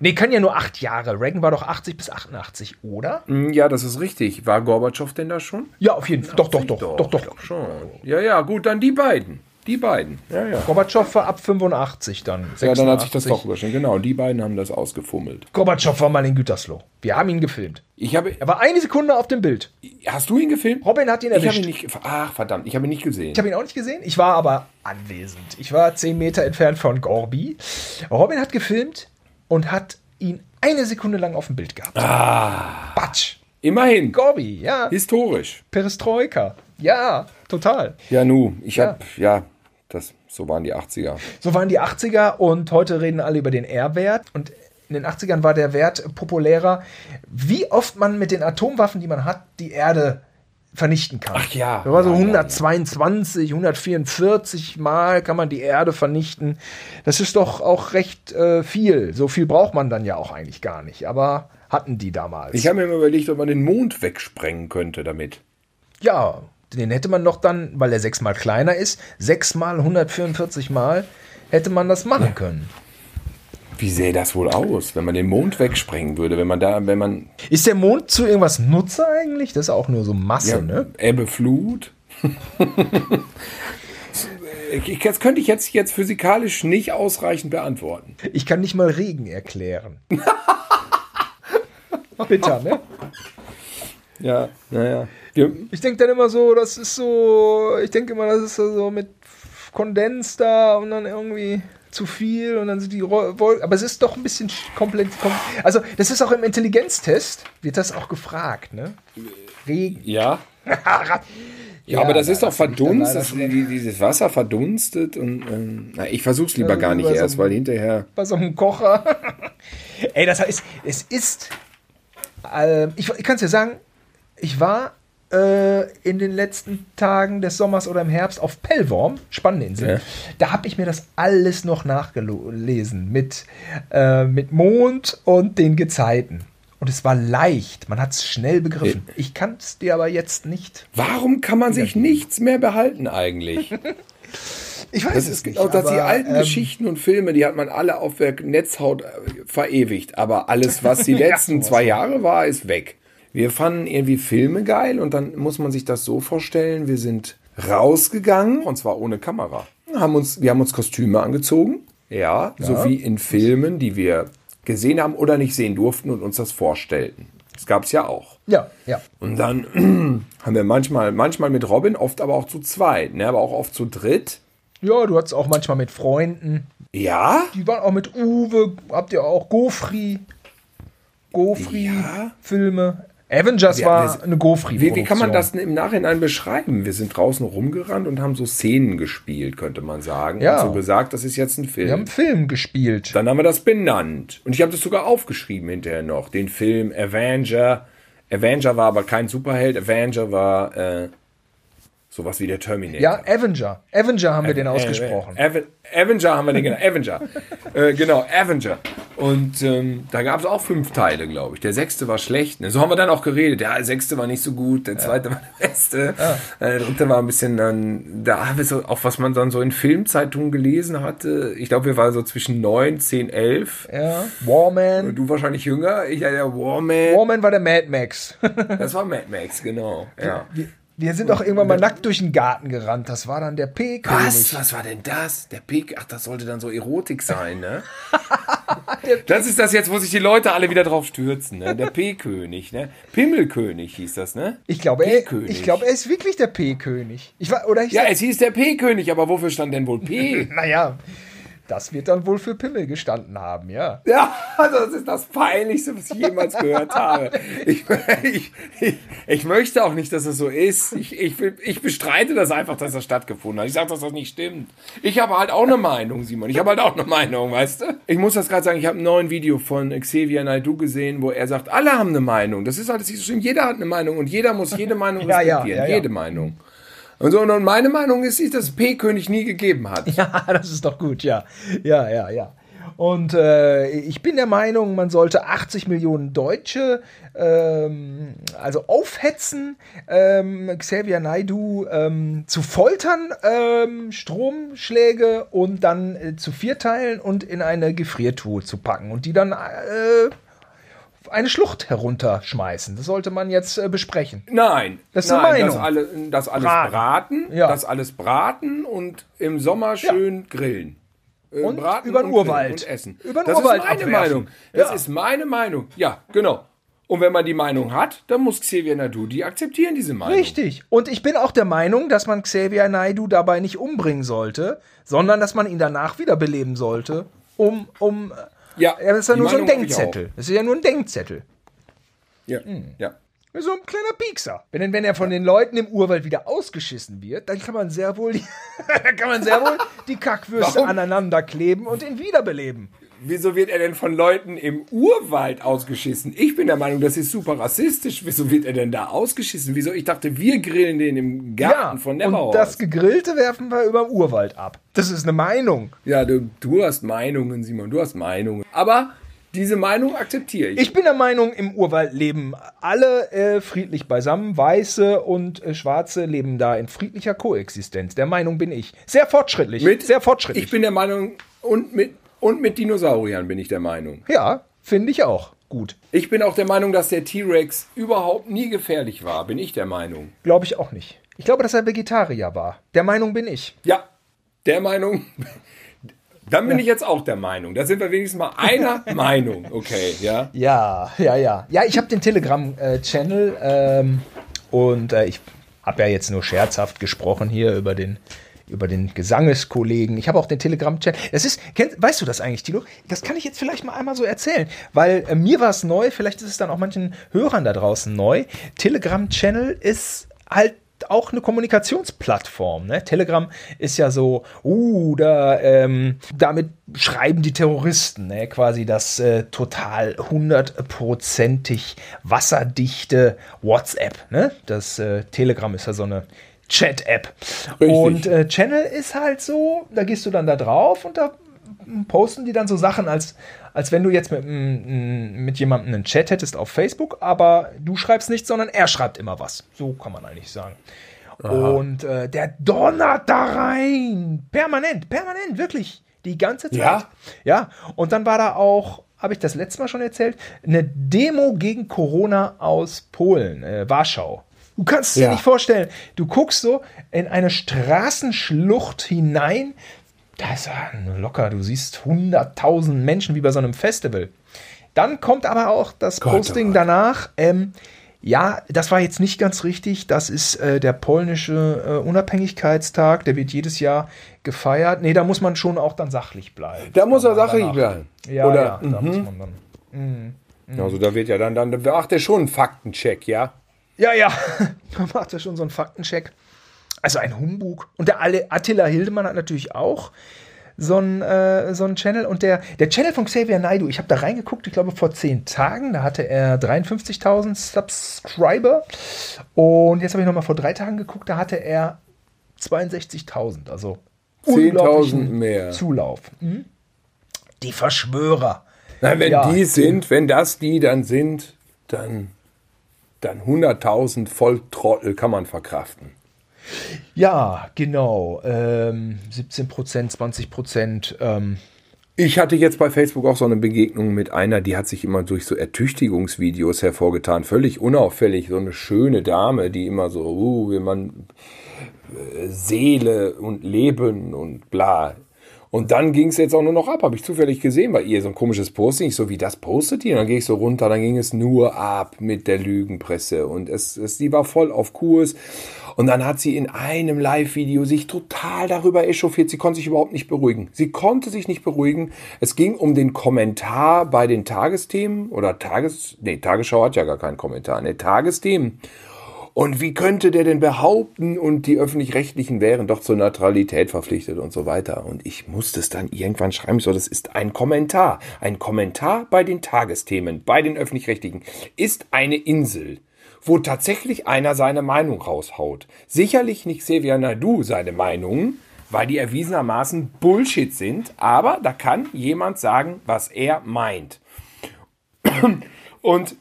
Nee, kann ja nur acht Jahre. Reagan war doch 80 bis 88, oder? Hm, Ja, das ist richtig. War Gorbatschow denn da schon? Ja, auf jeden Fall. Doch, doch, doch, doch, doch. Schon. Ja, ja, gut, dann die beiden. Die beiden. Ja, ja. Gorbatschow war ab 85 dann. Ja, dann hat sich das 86. doch überschnitten. Genau, die beiden haben das ausgefummelt. Gorbatschow war mal in Gütersloh. Wir haben ihn gefilmt. Ich habe, Er war eine Sekunde auf dem Bild. hast du ihn gefilmt? Robin hat ihn Ich habe erwischt. ihn nicht. Ach, verdammt, ich habe ihn nicht gesehen. Ich habe ihn auch nicht gesehen. Ich war aber anwesend. Ich war 10 Meter entfernt von Gorbi. Robin hat gefilmt und hat ihn eine Sekunde lang auf dem Bild gehabt. Ah. Batsch. Immerhin. Gorbi, ja. Historisch. Perestroika. Ja, total. Ja, nu, ich Ja. habe, ja, das, so waren die 80er. So waren die 80er und heute reden alle über den R-Wert. Und in den 80ern war der Wert populärer, wie oft man mit den Atomwaffen, die man hat, die Erde vernichten kann. Ach ja. Da war so Ja, ja, 122, 144 Mal kann man die Erde vernichten. Das ist doch auch recht äh, viel. So viel braucht man dann ja auch eigentlich gar nicht. Aber hatten die damals. Ich habe mir immer überlegt, ob man den Mond wegsprengen könnte damit. ja, den hätte man doch dann, weil er sechsmal kleiner ist, sechsmal 144 Mal hätte man das machen können. Wie sähe das wohl aus, wenn man den Mond wegsprengen würde? Wenn man da, wenn man Ist der Mond zu irgendwas Nutzer eigentlich? Das ist auch nur so Masse, ja, ne? Ebbe, Flut. Ich- Das könnte ich jetzt, jetzt physikalisch nicht ausreichend beantworten. Ich kann nicht mal Regen erklären. Bitter, ne? Ja, naja. Wir, Ich denke dann immer so, das ist so, ich denke immer, das ist so mit Kondens da und dann irgendwie zu viel und dann sind die Wolken, aber es ist doch ein bisschen sch- komplett, kom also das ist auch im Intelligenztest, wird das auch gefragt, ne? Regen. ja. Ja, aber das ist doch verdunstet, dieses Wasser verdunstet und ähm, na, ich versuch's lieber Also gar nicht so erst, ein- weil hinterher. bei so einem Kocher. Ey, das heißt, es ist, ähm, ich, ich kann es dir sagen, ich war äh, in den letzten Tagen des Sommers oder im Herbst auf Pellworm, Spannendinseln. Ja. Da habe ich mir das alles noch nachgelesen mit, äh, mit Mond und den Gezeiten. Und es war leicht, man hat es schnell begriffen. Ich kann es dir aber jetzt nicht. Warum kann man sich nichts mehr behalten eigentlich? Ich weiß Das es nicht. auch, dass die aber, alten ähm, Geschichten und Filme, die hat man alle auf der Netzhaut äh, verewigt. Aber alles, was die letzten sowas. zwei Jahre war, ist weg. Wir fanden irgendwie Filme geil und dann muss man sich das so vorstellen, wir sind rausgegangen und zwar ohne Kamera. Haben uns, wir haben uns Kostüme angezogen, ja, so wie in Filmen, die wir gesehen haben oder nicht sehen durften und uns das vorstellten. Das gab es ja auch. Ja, ja. Und dann haben wir manchmal, manchmal mit Robin, oft aber auch zu zweit, ne, aber auch oft zu dritt. Ja, du hattest auch manchmal mit Freunden. Ja, Die waren auch mit Uwe, habt ihr auch Gofri, Gofri-Filme. Avengers Wir- war wir- eine Gofri. Wie, wie kann man das im Nachhinein beschreiben? Wir sind draußen rumgerannt und haben so Szenen gespielt, könnte man sagen. Ja. Und so gesagt, das ist jetzt ein Wir haben Film. einen Film gespielt. Dann haben wir das benannt. Und ich habe das sogar aufgeschrieben hinterher noch. Den Film Avenger. Avenger war aber kein Superheld. Avenger war äh, sowas wie der Terminator. Ja, Avenger. Avenger haben wir den ausgesprochen. Aven Avenger haben wir den genannt. Avenger. äh, genau, Avenger. Und ähm, da gab es auch fünf Teile, glaube ich. Der sechste war schlecht. Ne? So haben wir dann auch geredet. Ja, der sechste war nicht so gut, der zweite war der beste. Äh, Der dritte war ein bisschen dann, da haben wir so, auch was man dann so in Filmzeitungen gelesen hatte. Ich glaube, wir waren so zwischen 9, 10, 11. Ja. Warman. Du wahrscheinlich jünger. Ich ja, der Warman. Warman war der Mad Max. Das war Mad Max, genau. Ja. wir, wir sind auch irgendwann mal nackt durch den Garten gerannt. Das war dann der Was? P-König. Was war denn das? Der Pik? Ach, das sollte dann so Erotik sein, ne? das ist das jetzt, wo sich die Leute alle wieder drauf stürzen, ne? Der P-König, ne? Pimmelkönig hieß das, ne? Ich glaube, er, ich glaube, er ist wirklich der P-König. Ich war, oder ich Ja, sag- es hieß der P-König, aber wofür stand denn wohl P? naja, das wird dann wohl für Pimmel gestanden haben, ja. Ja, also das ist das Peinlichste, was ich jemals gehört habe. Ich, ich, ich, ich möchte auch nicht, dass es so ist. Ich, ich, ich bestreite das einfach, dass das stattgefunden hat. Ich sage, dass das nicht stimmt. Ich habe halt auch eine Meinung, Simon. Ich habe halt auch eine Meinung, weißt du? Ich muss das gerade sagen, ich habe ein neues Video von Xavier Naidoo gesehen, wo er sagt, alle haben eine Meinung. Das ist alles nicht so schlimm. Jeder hat eine Meinung und jeder muss jede Meinung Ja, ja, respektieren. ja, ja. Jede Meinung. Und so, und meine Meinung ist, dass es P-König nie gegeben hat. Ja, das ist doch gut, ja. Ja, ja, ja. Und äh, ich bin der Meinung, man sollte 80 Millionen Deutsche ähm, also aufhetzen, ähm, Xavier Naidu ähm, zu foltern, ähm, Stromschläge und dann äh, zu vierteilen und in eine Gefriertruhe zu packen und die dann äh, eine Schlucht herunterschmeißen. Das sollte man jetzt äh, besprechen. Nein, Das ist eine nein, Meinung. Das, alle, das alles Braten. braten, Ja. das alles braten und im Sommer schön grillen. Äh, Und braten über den Urwald. Und essen. Über den das Urwald ist meine abwerfen. Meinung. Das Ja. ist meine Meinung. Ja, genau. Und wenn man die Meinung hat, dann muss Xavier Nadu die akzeptieren diese Meinung. Richtig. Und ich bin auch der Meinung, dass man Xavier Naidu dabei nicht umbringen sollte, sondern dass man ihn danach wiederbeleben sollte, um, um, Ja, ja, das ist ja nur so ein Meinung hab ich Denkzettel. Das ist ja nur ein Denkzettel. Ja, ja. So ein kleiner Piekser. Wenn, wenn er von den Leuten im Urwald wieder ausgeschissen wird, dann kann man sehr wohl die, kann man sehr wohl die Kackwürste aneinander kleben und ihn wiederbeleben. Wieso wird er denn von Leuten im Urwald ausgeschissen? Ich bin der Meinung, das ist super rassistisch. Wieso wird er denn da ausgeschissen? Wieso? Ich dachte, wir grillen den im Garten von Nemmerhorst. Und das Gegrillte werfen wir über Urwald ab. Das ist eine Meinung. Ja, du, du hast Meinungen, Simon, du hast Meinungen. Aber diese Meinung akzeptiere ich. Ich bin der Meinung, im Urwald leben alle äh, friedlich beisammen. Weiße und äh, Schwarze leben da in friedlicher Koexistenz. Der Meinung bin ich. Sehr fortschrittlich. Mit, sehr fortschrittlich. Ich bin der Meinung, und mit, und mit Dinosauriern bin ich der Meinung. Ja, finde ich auch. Gut. Ich bin auch der Meinung, dass der T-Rex überhaupt nie gefährlich war. Bin ich der Meinung. Glaube ich auch nicht. Ich glaube, dass er Vegetarier war. Der Meinung bin ich. Ja, der Meinung. Dann bin ja. ich jetzt auch der Meinung. Da sind wir wenigstens mal einer Meinung. Okay, ja. Ja, ja, ja. Ja, ich habe den Telegram-Channel ähm, und äh, ich habe ja jetzt nur scherzhaft gesprochen hier über den über den Gesangeskollegen. Ich habe auch den Telegram-Channel. Das ist, kenn, weißt du das eigentlich, Tilo? Das kann ich jetzt vielleicht mal einmal so erzählen, weil äh, mir war es neu, vielleicht ist es dann auch manchen Hörern da draußen neu. Telegram-Channel ist halt auch eine Kommunikationsplattform. Ne? Telegram ist ja so, uh, da, ähm, damit schreiben die Terroristen ne? quasi das äh, total hundertprozentig wasserdichte WhatsApp. Ne? Das äh, Telegram ist ja so eine Chat-App. Und äh, Channel ist halt so, da gehst du dann da drauf und da posten die dann so Sachen, als, als wenn du jetzt mit, mit jemandem einen Chat hättest auf Facebook, aber du schreibst nichts, sondern er schreibt immer was. So kann man eigentlich sagen. Aha. Und äh, der donnert da rein. Permanent, permanent, wirklich. Die ganze Zeit. Ja. Ja. Und dann war da auch, habe ich das letzte Mal schon erzählt, eine Demo gegen Corona aus Polen, äh, Warschau. Du kannst es ja. dir nicht vorstellen. Du guckst so in eine Straßenschlucht hinein, da ist ja locker, du siehst 100.000 Menschen wie bei so einem Festival. Dann kommt aber auch das Gott, Posting oh danach. Ähm, ja, das war jetzt nicht ganz richtig. Das ist äh, der polnische äh, Unabhängigkeitstag. Der wird jedes Jahr gefeiert. Nee, da muss man schon auch dann sachlich bleiben. Da muss er sachlich danach. bleiben. Ja, Oder, ja, da muss mhm. man dann. Mhm. Mhm. Also da wird ja dann, dann macht er schon einen Faktencheck, ja? Ja, ja, da macht er schon so einen Faktencheck. Also ein Humbug. Und der Attila Hildemann hat natürlich auch so einen, äh, so einen Channel. Und der, der Channel von Xavier Naidu, ich habe da reingeguckt, ich glaube vor zehn Tagen, da hatte er 53.000 Subscriber. Und jetzt habe ich nochmal vor drei Tagen geguckt, da hatte er 62.000. Also 10.000 mehr. Zulauf. Mhm. Die Verschwörer. Nein, wenn ja. die sind, wenn das die dann sind, dann, dann 100.000 Volltrottel kann man verkraften. Ja, genau. Ähm, 17 Prozent, 20 Prozent. Ähm. Ich hatte jetzt bei Facebook auch so eine Begegnung mit einer, die hat sich immer durch so Ertüchtigungsvideos hervorgetan. Völlig unauffällig. So eine schöne Dame, die immer so, uh, wie man äh, Seele und Leben und bla. Und dann ging es jetzt auch nur noch ab, habe ich zufällig gesehen bei ihr, so ein komisches Posting, ich so, wie das postet die? Und dann gehe ich so runter, dann ging es nur ab mit der Lügenpresse und es, es, die war voll auf Kurs. Und dann hat sie in einem Live-Video sich total darüber echauffiert. Sie konnte sich überhaupt nicht beruhigen. Sie konnte sich nicht beruhigen. Es ging um den Kommentar bei den Tagesthemen oder Tages, nee, Tagesschau hat ja gar keinen Kommentar, ne, Tagesthemen. Und wie könnte der denn behaupten, und die öffentlich-rechtlichen wären doch zur Neutralität verpflichtet und so weiter. Und ich musste es dann irgendwann schreiben, so, das ist ein Kommentar. Ein Kommentar bei den Tagesthemen, bei den öffentlich-rechtlichen, ist eine Insel wo tatsächlich einer seine Meinung raushaut. Sicherlich nicht Xavier Nadu seine Meinung, weil die erwiesenermaßen Bullshit sind, aber da kann jemand sagen, was er meint. Und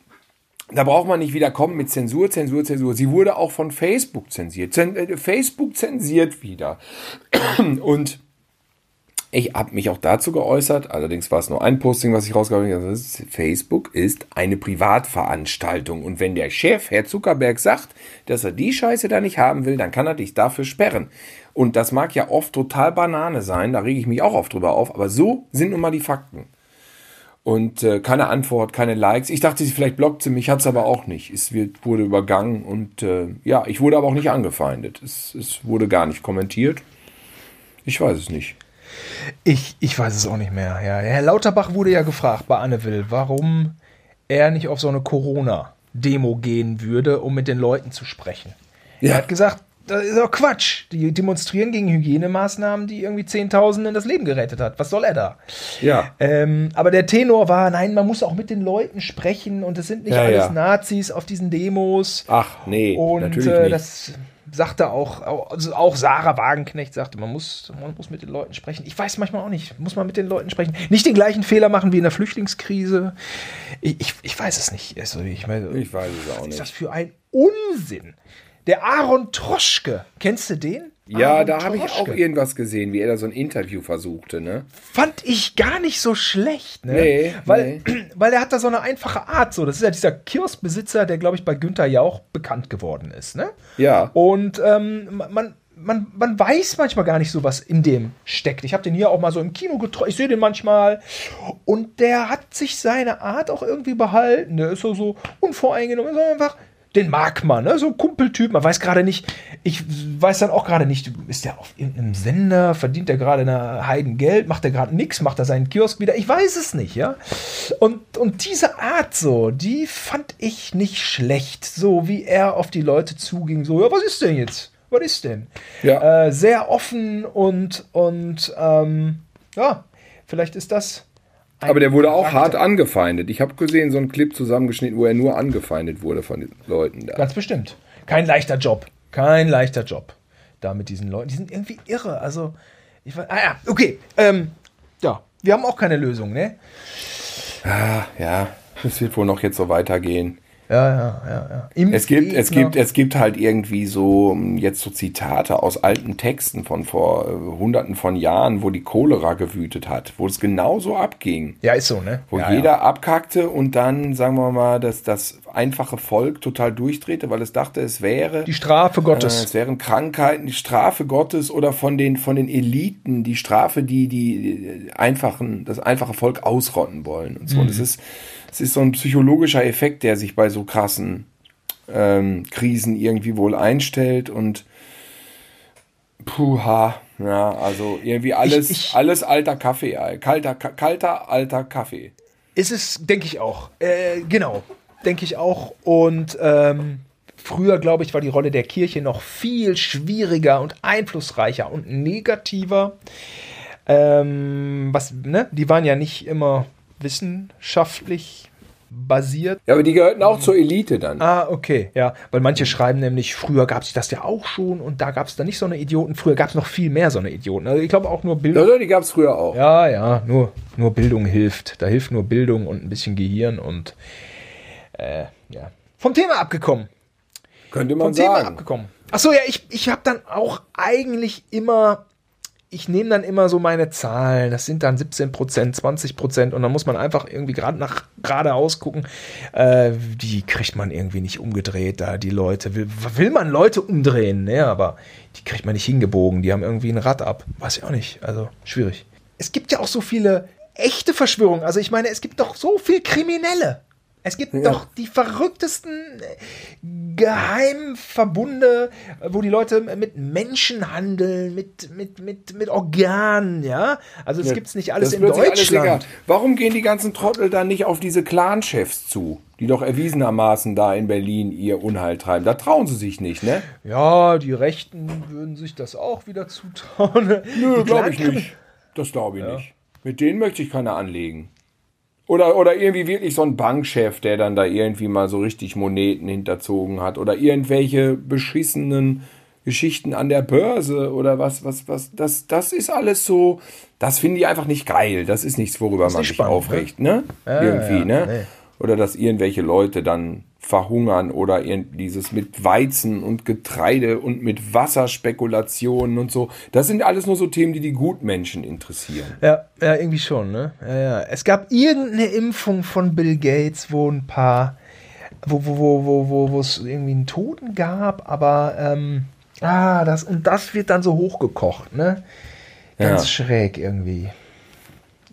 da braucht man nicht wieder kommen mit Zensur, Zensur, Zensur. Sie wurde auch von Facebook zensiert. Zen äh, Facebook zensiert wieder. Und ich habe mich auch dazu geäußert, allerdings war es nur ein Posting, was ich rausgehauen habe. Facebook ist eine Privatveranstaltung und wenn der Chef, Herr Zuckerberg, sagt, dass er die Scheiße da nicht haben will, dann kann er dich dafür sperren. Und das mag ja oft total Banane sein, da rege ich mich auch oft drüber auf, aber so sind nun mal die Fakten. Und äh, keine Antwort, keine Likes. Ich dachte, sie vielleicht blockt sie mich, hat es aber auch nicht. Es wird, wurde übergangen und äh, ja, ich wurde aber auch nicht angefeindet. Es, es wurde gar nicht kommentiert. Ich weiß es nicht. Ich, ich weiß es auch nicht mehr. Ja. Herr Lauterbach wurde ja gefragt bei Anne Will, warum er nicht auf so eine Corona-Demo gehen würde, um mit den Leuten zu sprechen. Ja. Er hat gesagt, das ist doch Quatsch. Die demonstrieren gegen Hygienemaßnahmen, die irgendwie Zehntausenden das Leben gerettet hat. Was soll er da? Ja. Ähm, aber der Tenor war, nein, man muss auch mit den Leuten sprechen und es sind nicht Ja, alles ja. Nazis auf diesen Demos. Ach, nee, Und natürlich äh, nicht. das sagte auch, auch- also auch Sarah Wagenknecht sagte, man muss, man muss mit den Leuten sprechen. Ich weiß manchmal auch nicht, muss man mit den Leuten sprechen. Nicht den gleichen Fehler machen wie in der Flüchtlingskrise. Ich, ich, ich weiß es nicht. Also, ich meine, ich weiß es auch was ist das nicht. für ein Unsinn? Der Aaron Troschke, kennst du den? Ja, Aaron da habe ich auch irgendwas gesehen, wie er da so ein Interview versuchte, ne? Fand ich gar nicht so schlecht, ne? Nee, weil, weil er hat da so eine einfache Art, so. Das ist ja dieser Kioskbesitzer, der, glaube ich, bei Günther Jauch bekannt geworden ist, ne? Ja. Und ähm, man, man, man weiß manchmal gar nicht so, was in dem steckt. Ich habe den hier auch mal so im Kino getroffen. Ich sehe den manchmal. Und der hat sich seine Art auch irgendwie behalten. Der ist so, so unvoreingenommen. Ist einfach, den mag man, ne? so ein Kumpeltyp. Man weiß gerade nicht, ich weiß dann auch gerade nicht, ist der auf irgendeinem Sender, verdient der gerade eine Heiden Geld, macht der gerade nichts, macht er seinen Kiosk wieder, ich weiß es nicht, ja. Und, und diese Art so, die fand ich nicht schlecht, so wie er auf die Leute zuging, so, ja, was ist denn jetzt? Was ist denn? Ja. Äh, sehr offen und, und ähm, ja, vielleicht ist das. Aber der wurde auch Charakter. hart angefeindet. Ich habe gesehen, so einen Clip zusammengeschnitten, wo er nur angefeindet wurde von den Leuten da. Ganz bestimmt. Kein leichter Job. Kein leichter Job. Da mit diesen Leuten. Die sind irgendwie irre. Also, ich weiß. Ah ja, okay. Ähm, ja, wir haben auch keine Lösung, ne? Ah, ja, es wird wohl noch jetzt so weitergehen. Ja, ja, ja, ja. Im Es gibt, es gibt, es gibt halt irgendwie so ähm, jetzt so Zitate aus alten Texten von vor äh, hunderten von Jahren, wo die Cholera gewütet hat, wo es genauso abging. Ja, ist so, ne? Wo ja, jeder Ja. abkackte und dann, sagen wir mal, dass das einfache Volk total durchdrehte, weil es dachte, es wäre. Die Strafe Äh, Gottes. es wären Krankheiten, die Strafe Gottes oder von den, von den Eliten, die Strafe, die die einfachen, das einfache Volk ausrotten wollen und so. Und es ist, es ist so ein psychologischer Effekt, der sich bei so krassen ähm, Krisen irgendwie wohl einstellt und puha, ja, also irgendwie alles, ich- alles alter Kaffee, kalter, ka- kalter, alter Kaffee. Ist es, denke ich auch. Äh, genau, denke ich auch. Und ähm, früher, glaube ich, war die Rolle der Kirche noch viel schwieriger und einflussreicher und negativer. Ähm, was, ne? Die waren ja nicht immer wissenschaftlich basiert. Ja, aber die gehörten auch zur Elite dann. Ah, okay, ja. Weil manche schreiben nämlich, früher gab es das ja auch schon und da gab es dann nicht so eine Idioten. Früher gab es noch viel mehr so eine Idioten. Also ich glaube auch nur Bildung. Oder die gab es früher auch. Ja, ja, nur, nur Bildung hilft. Da hilft nur Bildung und ein bisschen Gehirn und äh, ja. Vom Thema abgekommen. Könnte Vom man Thema sagen. abgekommen. Achso, ja, ich, ich habe dann auch eigentlich immer, ich nehme dann immer so meine Zahlen. Das sind dann 17 Prozent, 20 Prozent und dann muss man einfach irgendwie gerade nach geradeaus gucken. Äh, die kriegt man irgendwie nicht umgedreht, da die Leute. Will, will man Leute umdrehen, ne? Aber die kriegt man nicht hingebogen. Die haben irgendwie ein Rad ab. Weiß ich auch nicht. Also schwierig. Es gibt ja auch so viele echte Verschwörungen. Also ich meine, es gibt doch so viel Kriminelle. Es gibt doch die verrücktesten äh, Geheimverbunde, äh, wo die Leute mit Menschen handeln, mit, mit, mit, mit Organen, ja. Also es gibt's nicht alles in alles Deutschland. egal. Warum gehen die ganzen Trottel dann nicht auf diese Clan-Chefs zu, die doch erwiesenermaßen da in Berlin ihr Unheil treiben? Da trauen sie sich nicht, ne? ja, die Rechten würden sich das auch wieder zutrauen. Nö, glaube ich nicht. Das glaube ich nicht. Mit denen möchte ich keiner anlegen. Oder, oder irgendwie wirklich so ein Bankchef, der dann da irgendwie mal so richtig Moneten hinterzogen hat. Oder irgendwelche beschissenen Geschichten an der Börse oder was, was, was. Das, das ist alles so, das finde ich einfach nicht geil. Das ist nichts, worüber man nicht sich spannend, aufregt, ne? Ja, irgendwie, ja, ne? nee. Oder dass irgendwelche Leute dann verhungern oder dieses mit Weizen und Getreide und mit Wasserspekulationen und so. Das sind alles nur so Themen, die die Gutmenschen interessieren. Ja, ja, irgendwie schon, ne? Ja, ja. Es gab irgendeine Impfung von Bill Gates, wo ein paar, wo, wo, wo, wo, wo, wo es irgendwie einen Toten gab, aber ähm, ah, das und das wird dann so hochgekocht, ne? Ganz Ja. schräg irgendwie.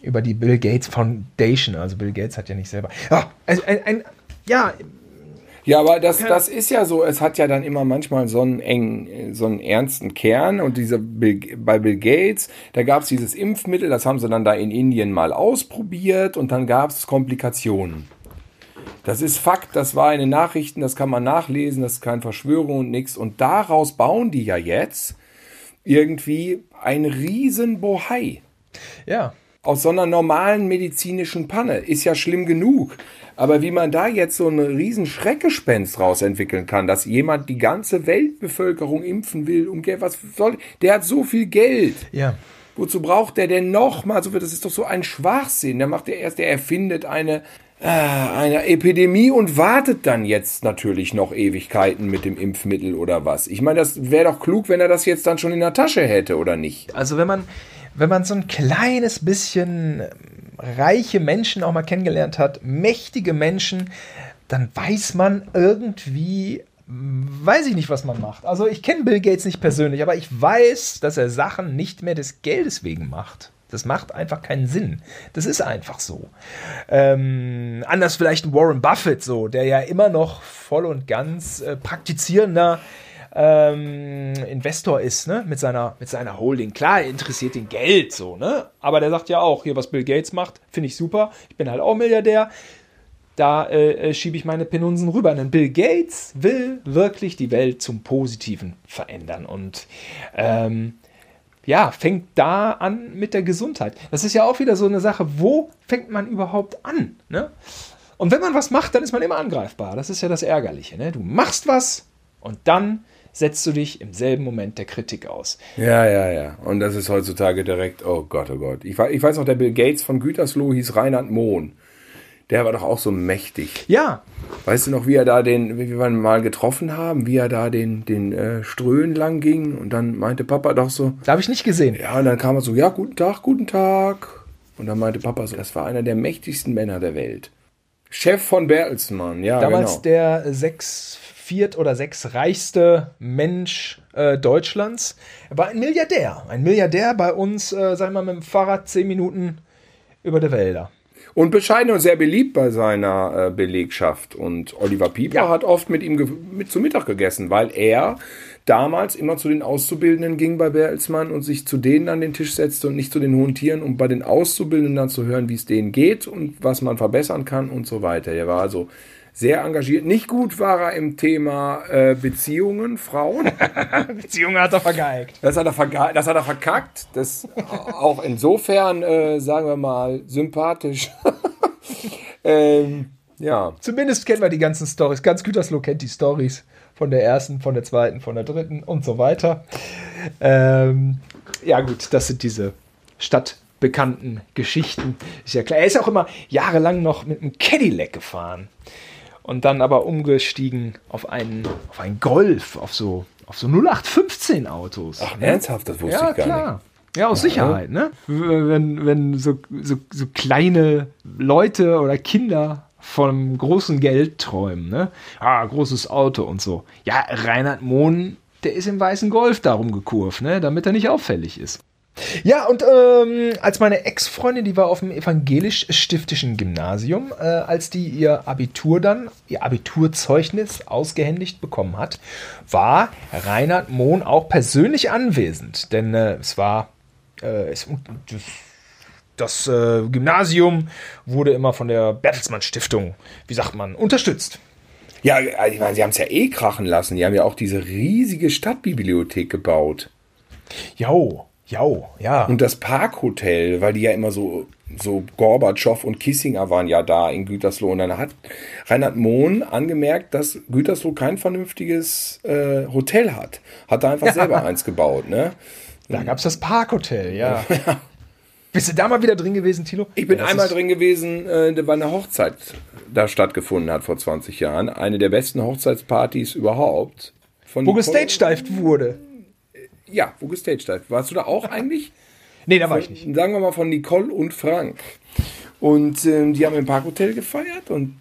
Über die Bill Gates Foundation, also Bill Gates hat ja nicht selber. Ja, ein, ein, ein ja, Ja, aber das, das ist ja so, es hat ja dann immer manchmal so einen engen, so einen ernsten Kern und diese Bill, bei Bill Gates, da gab es dieses Impfmittel, das haben sie dann da in Indien mal ausprobiert und dann gab es Komplikationen. Das ist Fakt, das war in den Nachrichten, das kann man nachlesen, das ist keine Verschwörung und nichts. Und daraus bauen die ja jetzt irgendwie ein riesen Bohai. Ja. Aus so einer normalen medizinischen Panne. Ist ja schlimm genug. Aber wie man da jetzt so ein riesen Schreckgespenst rausentwickeln kann, dass jemand die ganze Weltbevölkerung impfen will, um Geld, was soll, der hat so viel Geld. Ja. Wozu braucht der denn nochmal so viel? Das ist doch so ein Schwachsinn. Der macht ja erst, der erfindet eine, äh, eine Epidemie und wartet dann jetzt natürlich noch Ewigkeiten mit dem Impfmittel oder was. Ich meine, das wäre doch klug, wenn er das jetzt dann schon in der Tasche hätte, oder nicht? Also wenn man, wenn man so ein kleines bisschen reiche Menschen auch mal kennengelernt hat, mächtige Menschen, dann weiß man irgendwie, weiß ich nicht, was man macht. Also ich kenne Bill Gates nicht persönlich, aber ich weiß, dass er Sachen nicht mehr des Geldes wegen macht. Das macht einfach keinen Sinn. Das ist einfach so. Ähm, anders vielleicht Warren Buffett so, der ja immer noch voll und ganz äh, praktizierender ähm, Investor ist, ne, mit seiner, mit seiner Holding. Klar, er interessiert ihn Geld, so, ne, aber der sagt ja auch, hier, was Bill Gates macht, finde ich super. Ich bin halt auch Milliardär. Da äh, äh, schiebe ich meine Penunsen rüber. Denn Bill Gates will wirklich die Welt zum Positiven verändern. Und ähm, ja, fängt da an mit der Gesundheit. Das ist ja auch wieder so eine Sache, wo fängt man überhaupt an? Ne? Und wenn man was macht, dann ist man immer angreifbar. Das ist ja das Ärgerliche. Ne? Du machst was und dann setzt du dich im selben Moment der Kritik aus. Ja, ja, ja. Und das ist heutzutage direkt, oh Gott, oh Gott. Ich, ich weiß noch, der Bill Gates von Gütersloh hieß Reinhard Mohn. Der war doch auch so mächtig. Ja. Weißt du noch, wie er da den, wie wir ihn mal getroffen haben, wie er da den, den äh, Ströhen lang ging und dann meinte Papa doch so. Da habe ich nicht gesehen. Ja, und dann kam er so, ja, guten Tag, guten Tag. Und dann meinte Papa so, das war einer der mächtigsten Männer der Welt. Chef von Bertelsmann, ja. Damals genau. der sechs viert- oder sechs reichste Mensch äh, Deutschlands. Er war ein Milliardär. Ein Milliardär bei uns, äh, sagen wir mal, mit dem Fahrrad zehn Minuten über der Wälder. Und bescheiden und sehr beliebt bei seiner äh, Belegschaft. Und Oliver Pieper ja. hat oft mit ihm mit zu Mittag gegessen, weil er damals immer zu den Auszubildenden ging bei Bertelsmann und sich zu denen an den Tisch setzte und nicht zu den hohen Tieren, um bei den Auszubildenden dann zu hören, wie es denen geht und was man verbessern kann und so weiter. Er war also sehr engagiert. Nicht gut war er im Thema äh, Beziehungen, Frauen. Beziehungen hat er vergeigt. Das hat er, verge das hat er verkackt. Das auch insofern, äh, sagen wir mal, sympathisch. ähm, ja. Zumindest kennen wir die ganzen Stories. Ganz Gütersloh kennt die Stories von der ersten, von der zweiten, von der dritten und so weiter. Ähm, ja, gut, das sind diese stadtbekannten Geschichten. Ist ja klar. Er ist auch immer jahrelang noch mit einem Cadillac gefahren und dann aber umgestiegen auf einen, auf einen Golf, auf so, auf so 0815 Autos. Ach, ne? ernsthaft, das wusste ja, ich gar klar. nicht. Ja, aus Sicherheit, ne? Wenn, wenn so, so, so kleine Leute oder Kinder vom großen Geld träumen, ne? Ah, großes Auto und so. Ja, Reinhard Mohn, der ist im weißen Golf darum gekurvt, ne? Damit er nicht auffällig ist. Ja, und ähm, als meine Ex-Freundin, die war auf dem evangelisch-stiftischen Gymnasium, äh, als die ihr Abitur dann, ihr Abiturzeugnis ausgehändigt bekommen hat, war Reinhard Mohn auch persönlich anwesend. Denn äh, es war äh, es, das, das äh, Gymnasium wurde immer von der Bertelsmann Stiftung, wie sagt man, unterstützt. Ja, ich meine, sie haben es ja eh krachen lassen. Die haben ja auch diese riesige Stadtbibliothek gebaut. Jo, Jo, ja. Und das Parkhotel, weil die ja immer so, so Gorbatschow und Kissinger waren ja da in Gütersloh. Und dann hat Reinhard Mohn angemerkt, dass Gütersloh kein vernünftiges äh, Hotel hat. Hat da einfach ja. selber eins gebaut, ne? Da gab es das Parkhotel, ja. ja. Bist du da mal wieder drin gewesen, Tilo? Ich bin ja, einmal drin gewesen, äh, weil eine Hochzeit da stattgefunden hat vor 20 Jahren. Eine der besten Hochzeitspartys überhaupt. Von Wo gestagedived wurde. Ja, wo gestaged hat. Warst du da auch eigentlich? nee, da war ich nicht. Sagen wir mal von Nicole und Frank. Und ähm, die haben im Parkhotel gefeiert und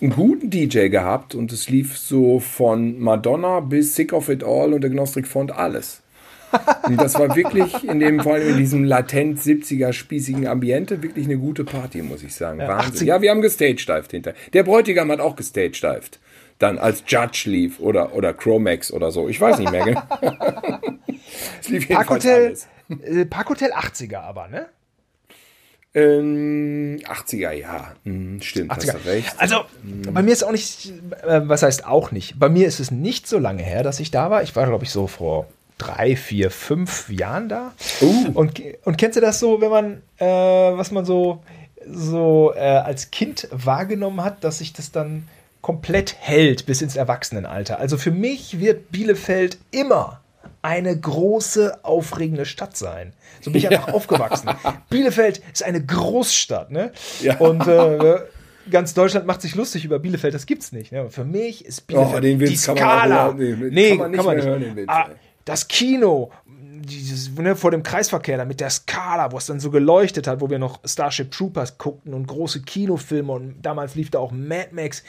einen guten DJ gehabt und es lief so von Madonna bis Sick of It All und Agnostic Font alles. Und das war wirklich in dem Fall in diesem latent 70er spießigen Ambiente wirklich eine gute Party, muss ich sagen. Ja, Wahnsinn. Ja, wir haben gestagedived hinter. Der Bräutigam hat auch gestagedived. Dann als Judge lief oder, oder Chromax oder so. Ich weiß nicht mehr genau. es lief Parkhotel, äh, Parkhotel 80er aber, ne? Ähm, 80er, ja. Hm, stimmt, 80er. hast du recht. Also, bei mir ist auch nicht, äh, was heißt auch nicht? Bei mir ist es nicht so lange her, dass ich da war. Ich war, glaube ich, so vor drei, vier, fünf Jahren da. Uh. Und, und kennst du das so, wenn man, äh, was man so, so äh, als Kind wahrgenommen hat, dass sich das dann komplett hält bis ins Erwachsenenalter? Also für mich wird Bielefeld immer eine große, aufregende Stadt sein. So bin ich einfach aufgewachsen. Bielefeld ist eine Großstadt, ne? Ja. Und äh, ganz Deutschland macht sich lustig über Bielefeld, das gibt's nicht. Ne? Für mich ist Bielefeld Oh, den Witz die kann man auch Skala. überhaupt nicht- nee, kann man nicht hören, den Witz, Ah, das Kino, dieses, ne, vor dem Kreisverkehr, da mit der Skala, wo es dann so geleuchtet hat, wo wir noch Starship Troopers guckten und große Kinofilme und damals lief da auch Mad Max.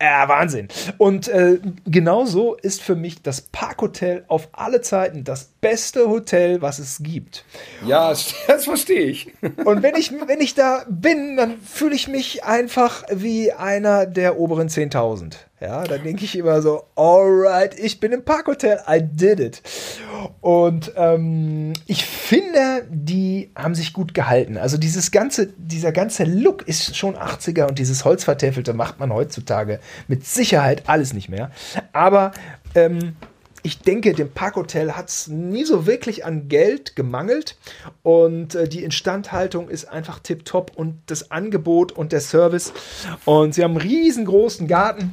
Äh, Wahnsinn. Und äh, genauso ist für mich das Parkhotel auf alle Zeiten das beste Hotel, was es gibt. Ja, das verstehe ich. Und wenn ich, wenn ich da bin, dann fühle ich mich einfach wie einer der oberen 10.000. Ja, da denke ich immer so, alright, ich bin im Parkhotel, I did it. Und ähm, ich finde, die haben sich gut gehalten. Also dieses ganze, dieser ganze Look ist schon 80er und dieses Holzvertäfelte macht man heutzutage mit Sicherheit alles nicht mehr. Aber ähm, ich denke, dem Parkhotel hat es nie so wirklich an Geld gemangelt und äh, die Instandhaltung ist einfach tipptopp und das Angebot und der Service. Und sie haben einen riesengroßen Garten,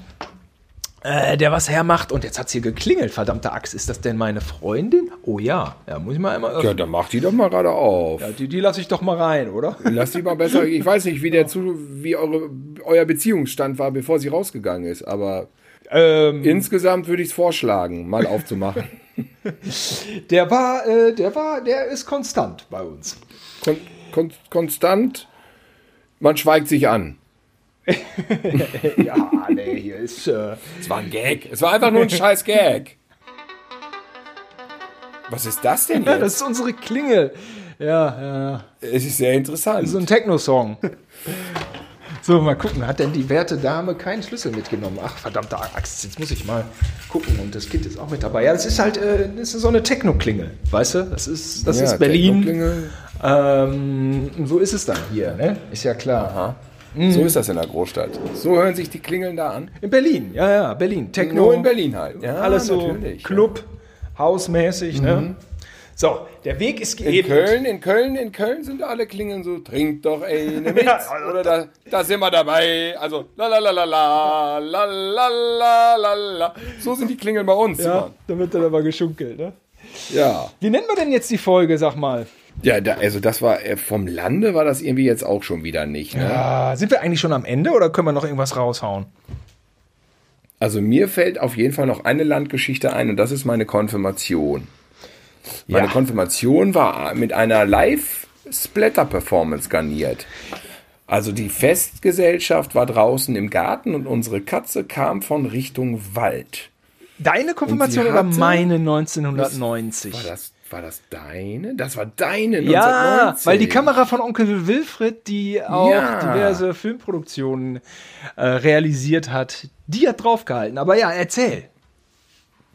äh, der was hermacht. Und jetzt hat es hier geklingelt, verdammte Axt. Ist das denn meine Freundin? Oh ja, ja, muss ich mal einmal Ja, öffnen. dann mach die doch mal gerade auf. Ja, die die lasse ich doch mal rein, oder? Lass die mal besser. Ich weiß nicht, wie der zu, wie eure, euer Beziehungsstand war, bevor sie rausgegangen ist, aber Ähm, insgesamt würde ich es vorschlagen, mal aufzumachen. der war, äh, der war, der ist konstant bei uns. Kon kon konstant, man schweigt sich an. ja, nee, hier ist. Äh, Es war ein Gag. Es war einfach nur ein scheiß Gag. Was ist das denn ja, jetzt? das ist unsere Klingel. Ja, ja. Es ist sehr interessant. So ein Techno-Song. So, mal gucken. Hat denn die werte Dame keinen Schlüssel mitgenommen? Ach, verdammte Axt. Jetzt muss ich mal gucken. Und das Kind ist auch mit dabei. Ja, das ist halt äh, das ist so eine Techno-Klingel. Weißt du? Das ist, das Ja, ist Berlin. Ähm, so ist es dann hier, ne? Ist ja klar. So ist das in der Großstadt. So hören sich die Klingeln da an. In Berlin, ja, ja, Berlin. Techno. Nur in Berlin halt. Ja, alles so natürlich, ja. Club, hausmäßig, ne? So, der Weg ist In geebnet. Köln, in Köln, in Köln sind alle Klingeln so, trink doch eine mit. Ja, also Oder da, da sind wir dabei. Also, la la la la la, la la la la la. So sind die Klingeln bei uns. Ja, Mann. da wird dann aber geschunkelt, ne? ja. Wie nennen wir denn jetzt die Folge, sag mal? Ja, da, also das war, äh, vom Lande war das irgendwie jetzt auch schon wieder nicht. Ne? Ah, sind wir eigentlich schon am Ende oder können wir noch irgendwas raushauen? Also mir fällt auf jeden Fall noch eine Landgeschichte ein und das ist meine Konfirmation. Meine Ja. Konfirmation war mit einer Live-Splatter-Performance garniert. Also die Festgesellschaft war draußen im Garten und unsere Katze kam von Richtung Wald. Deine Konfirmation oder meine 1990? War das, war das deine? Das war deine ja, 1990. weil die Kamera von Onkel Wilfried, die auch Ja. diverse Filmproduktionen äh, realisiert hat, die hat draufgehalten. Aber ja, erzähl.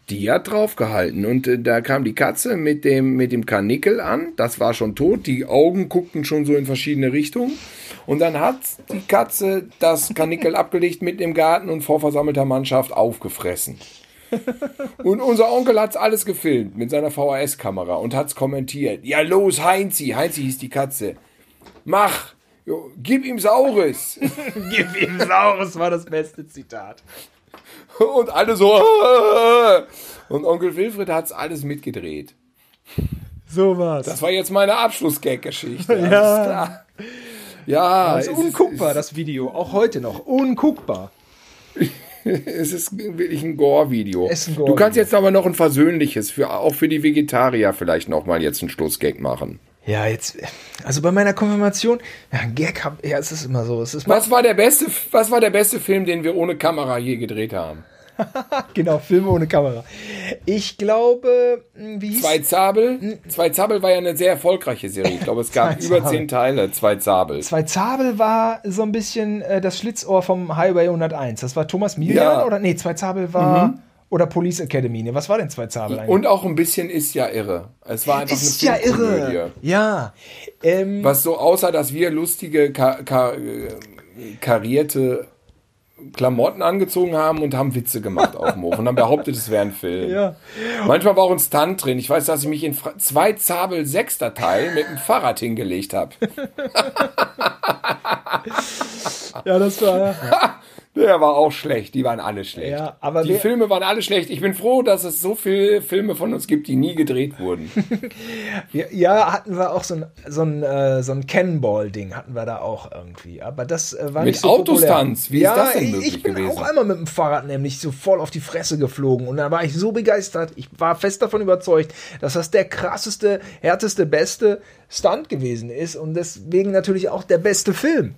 Die hat draufgehalten und äh, da kam die Katze mit dem, mit dem Karnickel an. Das war schon tot. Die Augen guckten schon so in verschiedene Richtungen. Und dann hat die Katze das Karnickel abgelegt mit im Garten und vor versammelter Mannschaft aufgefressen. Und unser Onkel hat's alles gefilmt mit seiner VHS-Kamera und hat's kommentiert. Ja, los, Heinzi. Heinzi hieß die Katze. Mach. Jo, gib ihm Saures. Gib ihm Saures war das beste Zitat. Und alle so. Und Onkel Wilfried hat's alles mitgedreht. So war's. Das war jetzt meine Abschlussgag-Geschichte. Alles Ja. klar. Ja, das ist unguckbar, das Video. Auch heute noch. Unguckbar. Es ist wirklich ein Gore-Video. Ein Du kannst jetzt aber noch ein versöhnliches, für, auch für die Vegetarier vielleicht noch mal jetzt einen Schlussgag machen. Ja, jetzt, also bei meiner Konfirmation, ja, ein Gag hab, ja, es ist immer so. Es ist Was war der beste, was war der beste Film, den wir ohne Kamera je gedreht haben? genau, Filme ohne Kamera. Ich glaube, hm, wie hieß Zwei Zabel? Zwei Zabel war ja eine sehr erfolgreiche Serie. Ich glaube, es gab über zehn Teile. Zwei Zabel. Zwei Zabel war so ein bisschen äh, das Schlitzohr vom Highway 101. Das war Thomas Milian Ja. oder? Nee, Zwei Zabel war Oder Police Academy. Ne? Was war denn zwei Zabel eigentlich? Und auch ein bisschen ist ja irre. Es war einfach ist eine ja irre. Ja. Ähm, Was so aussah, dass wir lustige, ka ka äh, karierte Klamotten angezogen haben und haben Witze gemacht auf dem Hof und haben behauptet, es wäre ein Film. Ja. Manchmal war auch ein Stunt drin. Ich weiß, dass ich mich in Fra zwei Zabel sechster Teil mit dem Fahrrad hingelegt habe. ja, das war. Der war auch schlecht. Die waren alle schlecht. Ja, aber die Filme waren alle schlecht. Ich bin froh, dass es so viele Filme von uns gibt, die nie gedreht wurden. Ja, ja, hatten wir auch so ein, so ein, äh, so ein Cannonball-Ding, hatten wir da auch irgendwie. Aber das äh, war Mit nicht so Autostunts? populär. Wie ist ja, das denn ich- möglich Ich bin gewesen? auch einmal mit dem Fahrrad nämlich so voll auf die Fresse geflogen. Und da war ich so begeistert. Ich war fest davon überzeugt, dass das der krasseste, härteste, beste Stunt gewesen ist. Und deswegen natürlich auch der beste Film.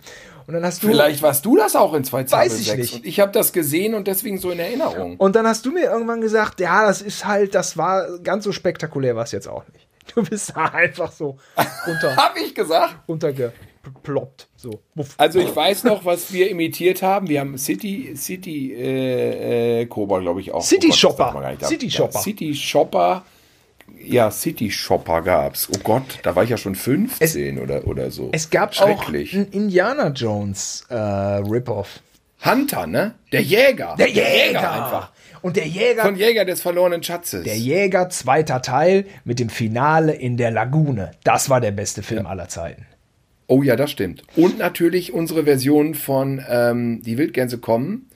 Und dann hast du. Vielleicht warst du das auch in zwei Zabel Weiß ich nicht. Und ich habe das gesehen und deswegen so in Erinnerung. Und dann hast du mir irgendwann gesagt, ja, das ist halt, das war ganz so spektakulär, war es jetzt auch nicht. Du bist da einfach so runter, Hab ich gesagt? runtergeploppt. So. Wuff. Also ich weiß noch, was wir imitiert haben. Wir haben City, City äh, äh, Cobra, glaube ich, auch. City Shopper. City Ja, Shopper. City Shopper. Ja, City Shopper gab's. Oh Gott, da war ich ja schon 15 oder, oder so. Es gab auch Schrecklich. einen Indiana Jones äh, Rip-Off. Hunter, ne? Der Jäger. Der Jäger! einfach. Und der Jäger, Von Jäger des verlorenen Schatzes. der Jäger, zweiter Teil mit dem Finale in der Lagune. Das war der beste Film aller Zeiten. Oh ja, das stimmt. Und natürlich unsere Version von ähm, Die Wildgänse kommen.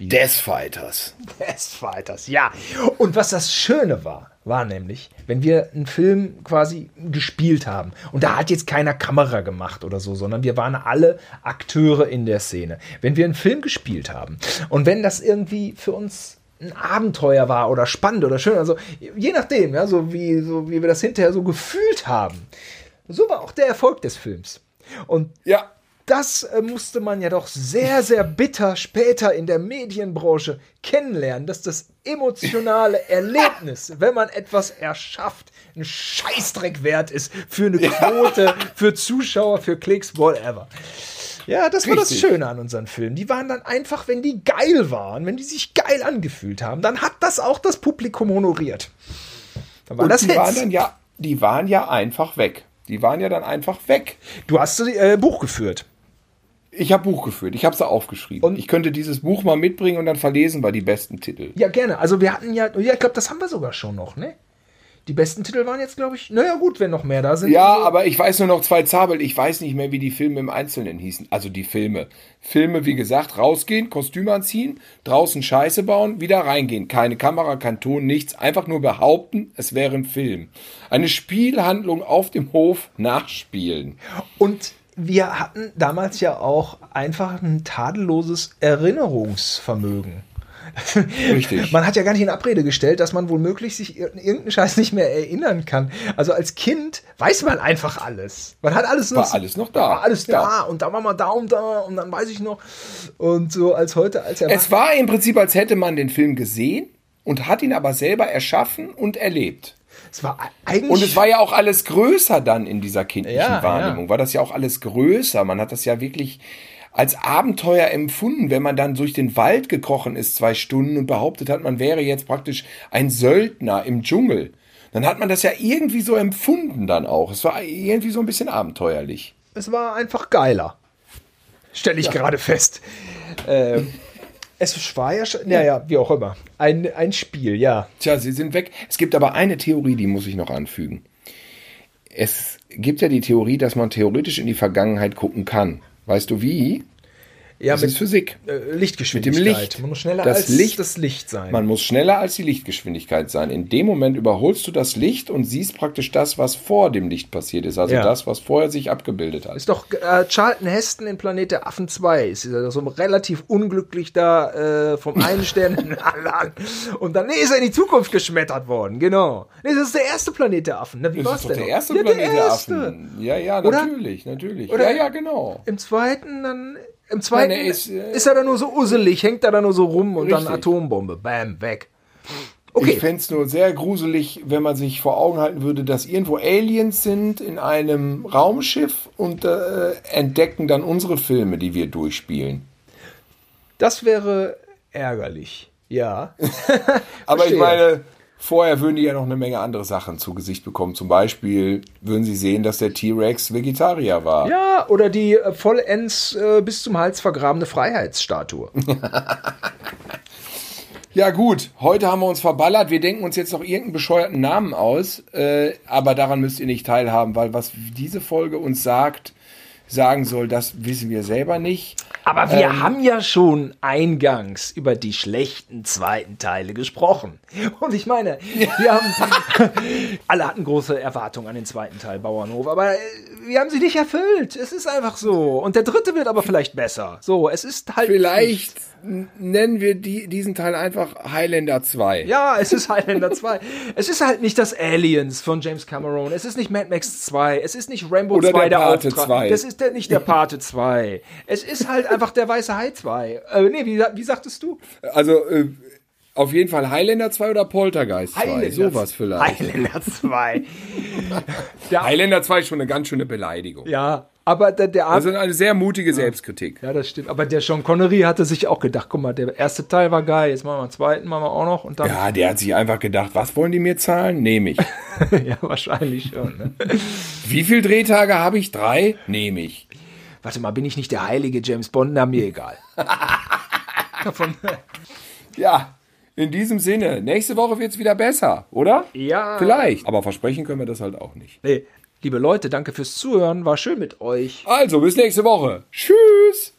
Death Fighters. Best Fighters, ja. Und was das Schöne war, war nämlich, wenn wir einen Film quasi gespielt haben und da hat jetzt keiner Kamera gemacht oder so, sondern wir waren alle Akteure in der Szene. Wenn wir einen Film gespielt haben und wenn das irgendwie für uns ein Abenteuer war oder spannend oder schön, also je nachdem, ja, so wie, so wie wir das hinterher so gefühlt haben, so war auch der Erfolg des Films. Und Ja. Das äh, musste man ja doch sehr, sehr bitter später in der Medienbranche kennenlernen, dass das emotionale Erlebnis, wenn man etwas erschafft, ein Scheißdreck wert ist für eine Quote, für Zuschauer, für Klicks, whatever. Ja, das war das Richtig. Schöne an unseren Filmen. Die waren dann einfach, wenn die geil waren, wenn die sich geil angefühlt haben, dann hat das auch das Publikum honoriert. Dann war Und das die waren dann ja, die waren ja einfach weg. Die waren ja dann einfach weg. Du hast äh, Buch geführt. Ich habe Buch geführt, ich habe sie aufgeschrieben. Und- ich könnte dieses Buch mal mitbringen und dann verlesen wir die besten Titel. Ja, gerne. Also wir hatten ja, ja, ich glaube, das haben wir sogar schon noch, ne? Die besten Titel waren jetzt, glaube ich, naja gut, wenn noch mehr da sind. Ja, Also, aber ich weiß nur noch zwei Zabel. Ich weiß nicht mehr, wie die Filme im Einzelnen hießen. Also die Filme. Filme, wie gesagt, rausgehen, Kostüm anziehen, draußen Scheiße bauen, wieder reingehen. Keine Kamera, kein Ton, nichts. Einfach nur behaupten, es wäre ein Film. Eine Spielhandlung auf dem Hof nachspielen. Und wir hatten damals ja auch einfach ein tadelloses Erinnerungsvermögen. Richtig. Man hat ja gar nicht in Abrede gestellt, dass man womöglich sich ir- irgendeinen Scheiß nicht mehr erinnern kann. Also als Kind weiß man einfach alles. Man hat alles War alles noch da. War alles Ja. da und da war mal da und da und dann weiß ich noch. Und so als heute, als er Es war im Prinzip, als hätte man den Film gesehen und hat ihn aber selber erschaffen und erlebt. Es war eigentlich. Und es war ja auch alles größer dann in dieser kindlichen Ja, Wahrnehmung. War das ja auch alles größer. Man hat das ja wirklich als Abenteuer empfunden, wenn man dann durch den Wald gekrochen ist, zwei Stunden und behauptet hat, man wäre jetzt praktisch ein Söldner im Dschungel. Dann hat man das ja irgendwie so empfunden dann auch. Es war irgendwie so ein bisschen abenteuerlich. es war einfach geiler. Stelle ich gerade fest. Ähm, es war ja schon, naja, wie auch immer. Ein, ein Spiel, ja. Tja, sie sind weg. Es gibt aber eine Theorie, die muss ich noch anfügen. Es gibt ja die Theorie, dass man theoretisch in die Vergangenheit gucken kann. Weißt du wie? Ja, Das ist Physik. äh, Lichtgeschwindigkeit. Mit dem Licht. Man muss schneller Das als Licht- das Licht sein. Man muss schneller als die Lichtgeschwindigkeit sein. In dem Moment überholst du das Licht und siehst praktisch das, was vor dem Licht passiert ist. Also Ja. das, was vorher sich abgebildet hat. ist doch äh, Charlton Heston in Planet der Affen 2. Ist ja so relativ unglücklich da äh, vom einen Stern in den anderen. Und dann nee, ist er in die Zukunft geschmettert worden. Genau. Nee, das ist der erste Planet der Affen. Na, wie Das ist doch denn der noch? erste ja, Planet der der erste. Affen. Ja, ja, Oder? natürlich, natürlich. Oder- ja, ja, genau. Im zweiten dann. Im zweiten er ist, ist, er äh, dann nur so usselig, hängt er da nur so rum und dann Richtig. Atombombe. Bam, weg. Ich Okay. fände es nur sehr gruselig, wenn man sich vor Augen halten würde, dass irgendwo Aliens sind in einem Raumschiff und äh, entdecken dann unsere Filme, die wir durchspielen. Das wäre ärgerlich. Ja. Aber ich meine, vorher würden die ja noch eine Menge andere Sachen zu Gesicht bekommen. Zum Beispiel würden sie sehen, dass der T-Rex Vegetarier war. Ja, oder die äh, vollends äh, bis zum Hals vergrabene Freiheitsstatue. Ja gut, heute haben wir uns verballert. Wir denken uns jetzt noch irgendeinen bescheuerten Namen aus, äh, aber daran müsst ihr nicht teilhaben, weil was diese Folge uns sagt, sagen soll, das wissen wir selber nicht. Aber wir haben ja schon eingangs über die schlechten zweiten Teile gesprochen. Und ich meine, wir haben alle hatten große Erwartungen an den zweiten Teil Bauernhof, aber äh, wir haben sie nicht erfüllt. Es ist einfach so. Und der dritte wird aber vielleicht besser. So, es ist halt Vielleicht n- nennen wir die, diesen Teil einfach Highlander 2. Ja, es ist Highlander 2. Es ist halt nicht das Aliens von James Cameron. Es ist nicht Mad Max 2. Es ist nicht Rambo Oder 2 der Pate Auftrag. 2. Das ist der, nicht der Pate 2. Es ist halt einfach der Weiße Hai 2. Äh, nee, wie, wie sagtest du? Also äh, auf jeden Fall Highlander 2 oder Poltergeist 2. Sowas vielleicht. Highlander 2. der, Highlander 2 ist schon eine ganz schöne Beleidigung. ja, aber der, der Das ist eine sehr mutige Selbstkritik. ja, das stimmt. Aber der Sean Connery hatte sich auch gedacht, guck mal, der erste Teil war geil, jetzt machen wir den zweiten, machen wir auch noch und dann. Ja, der hat sich einfach gedacht, was wollen die mir zahlen? Nehme ich. ja wahrscheinlich schon. Ne? Wie viele Drehtage habe ich? Drei? Nehme ich. Warte mal, bin ich nicht der heilige James Bond? Na, mir egal. Ja, in diesem Sinne, nächste Woche wird es wieder besser, oder? Ja. Vielleicht. Aber versprechen können wir das halt auch nicht. Nee. Liebe Leute, danke fürs Zuhören. War schön mit euch. Also, bis nächste Woche. Tschüss.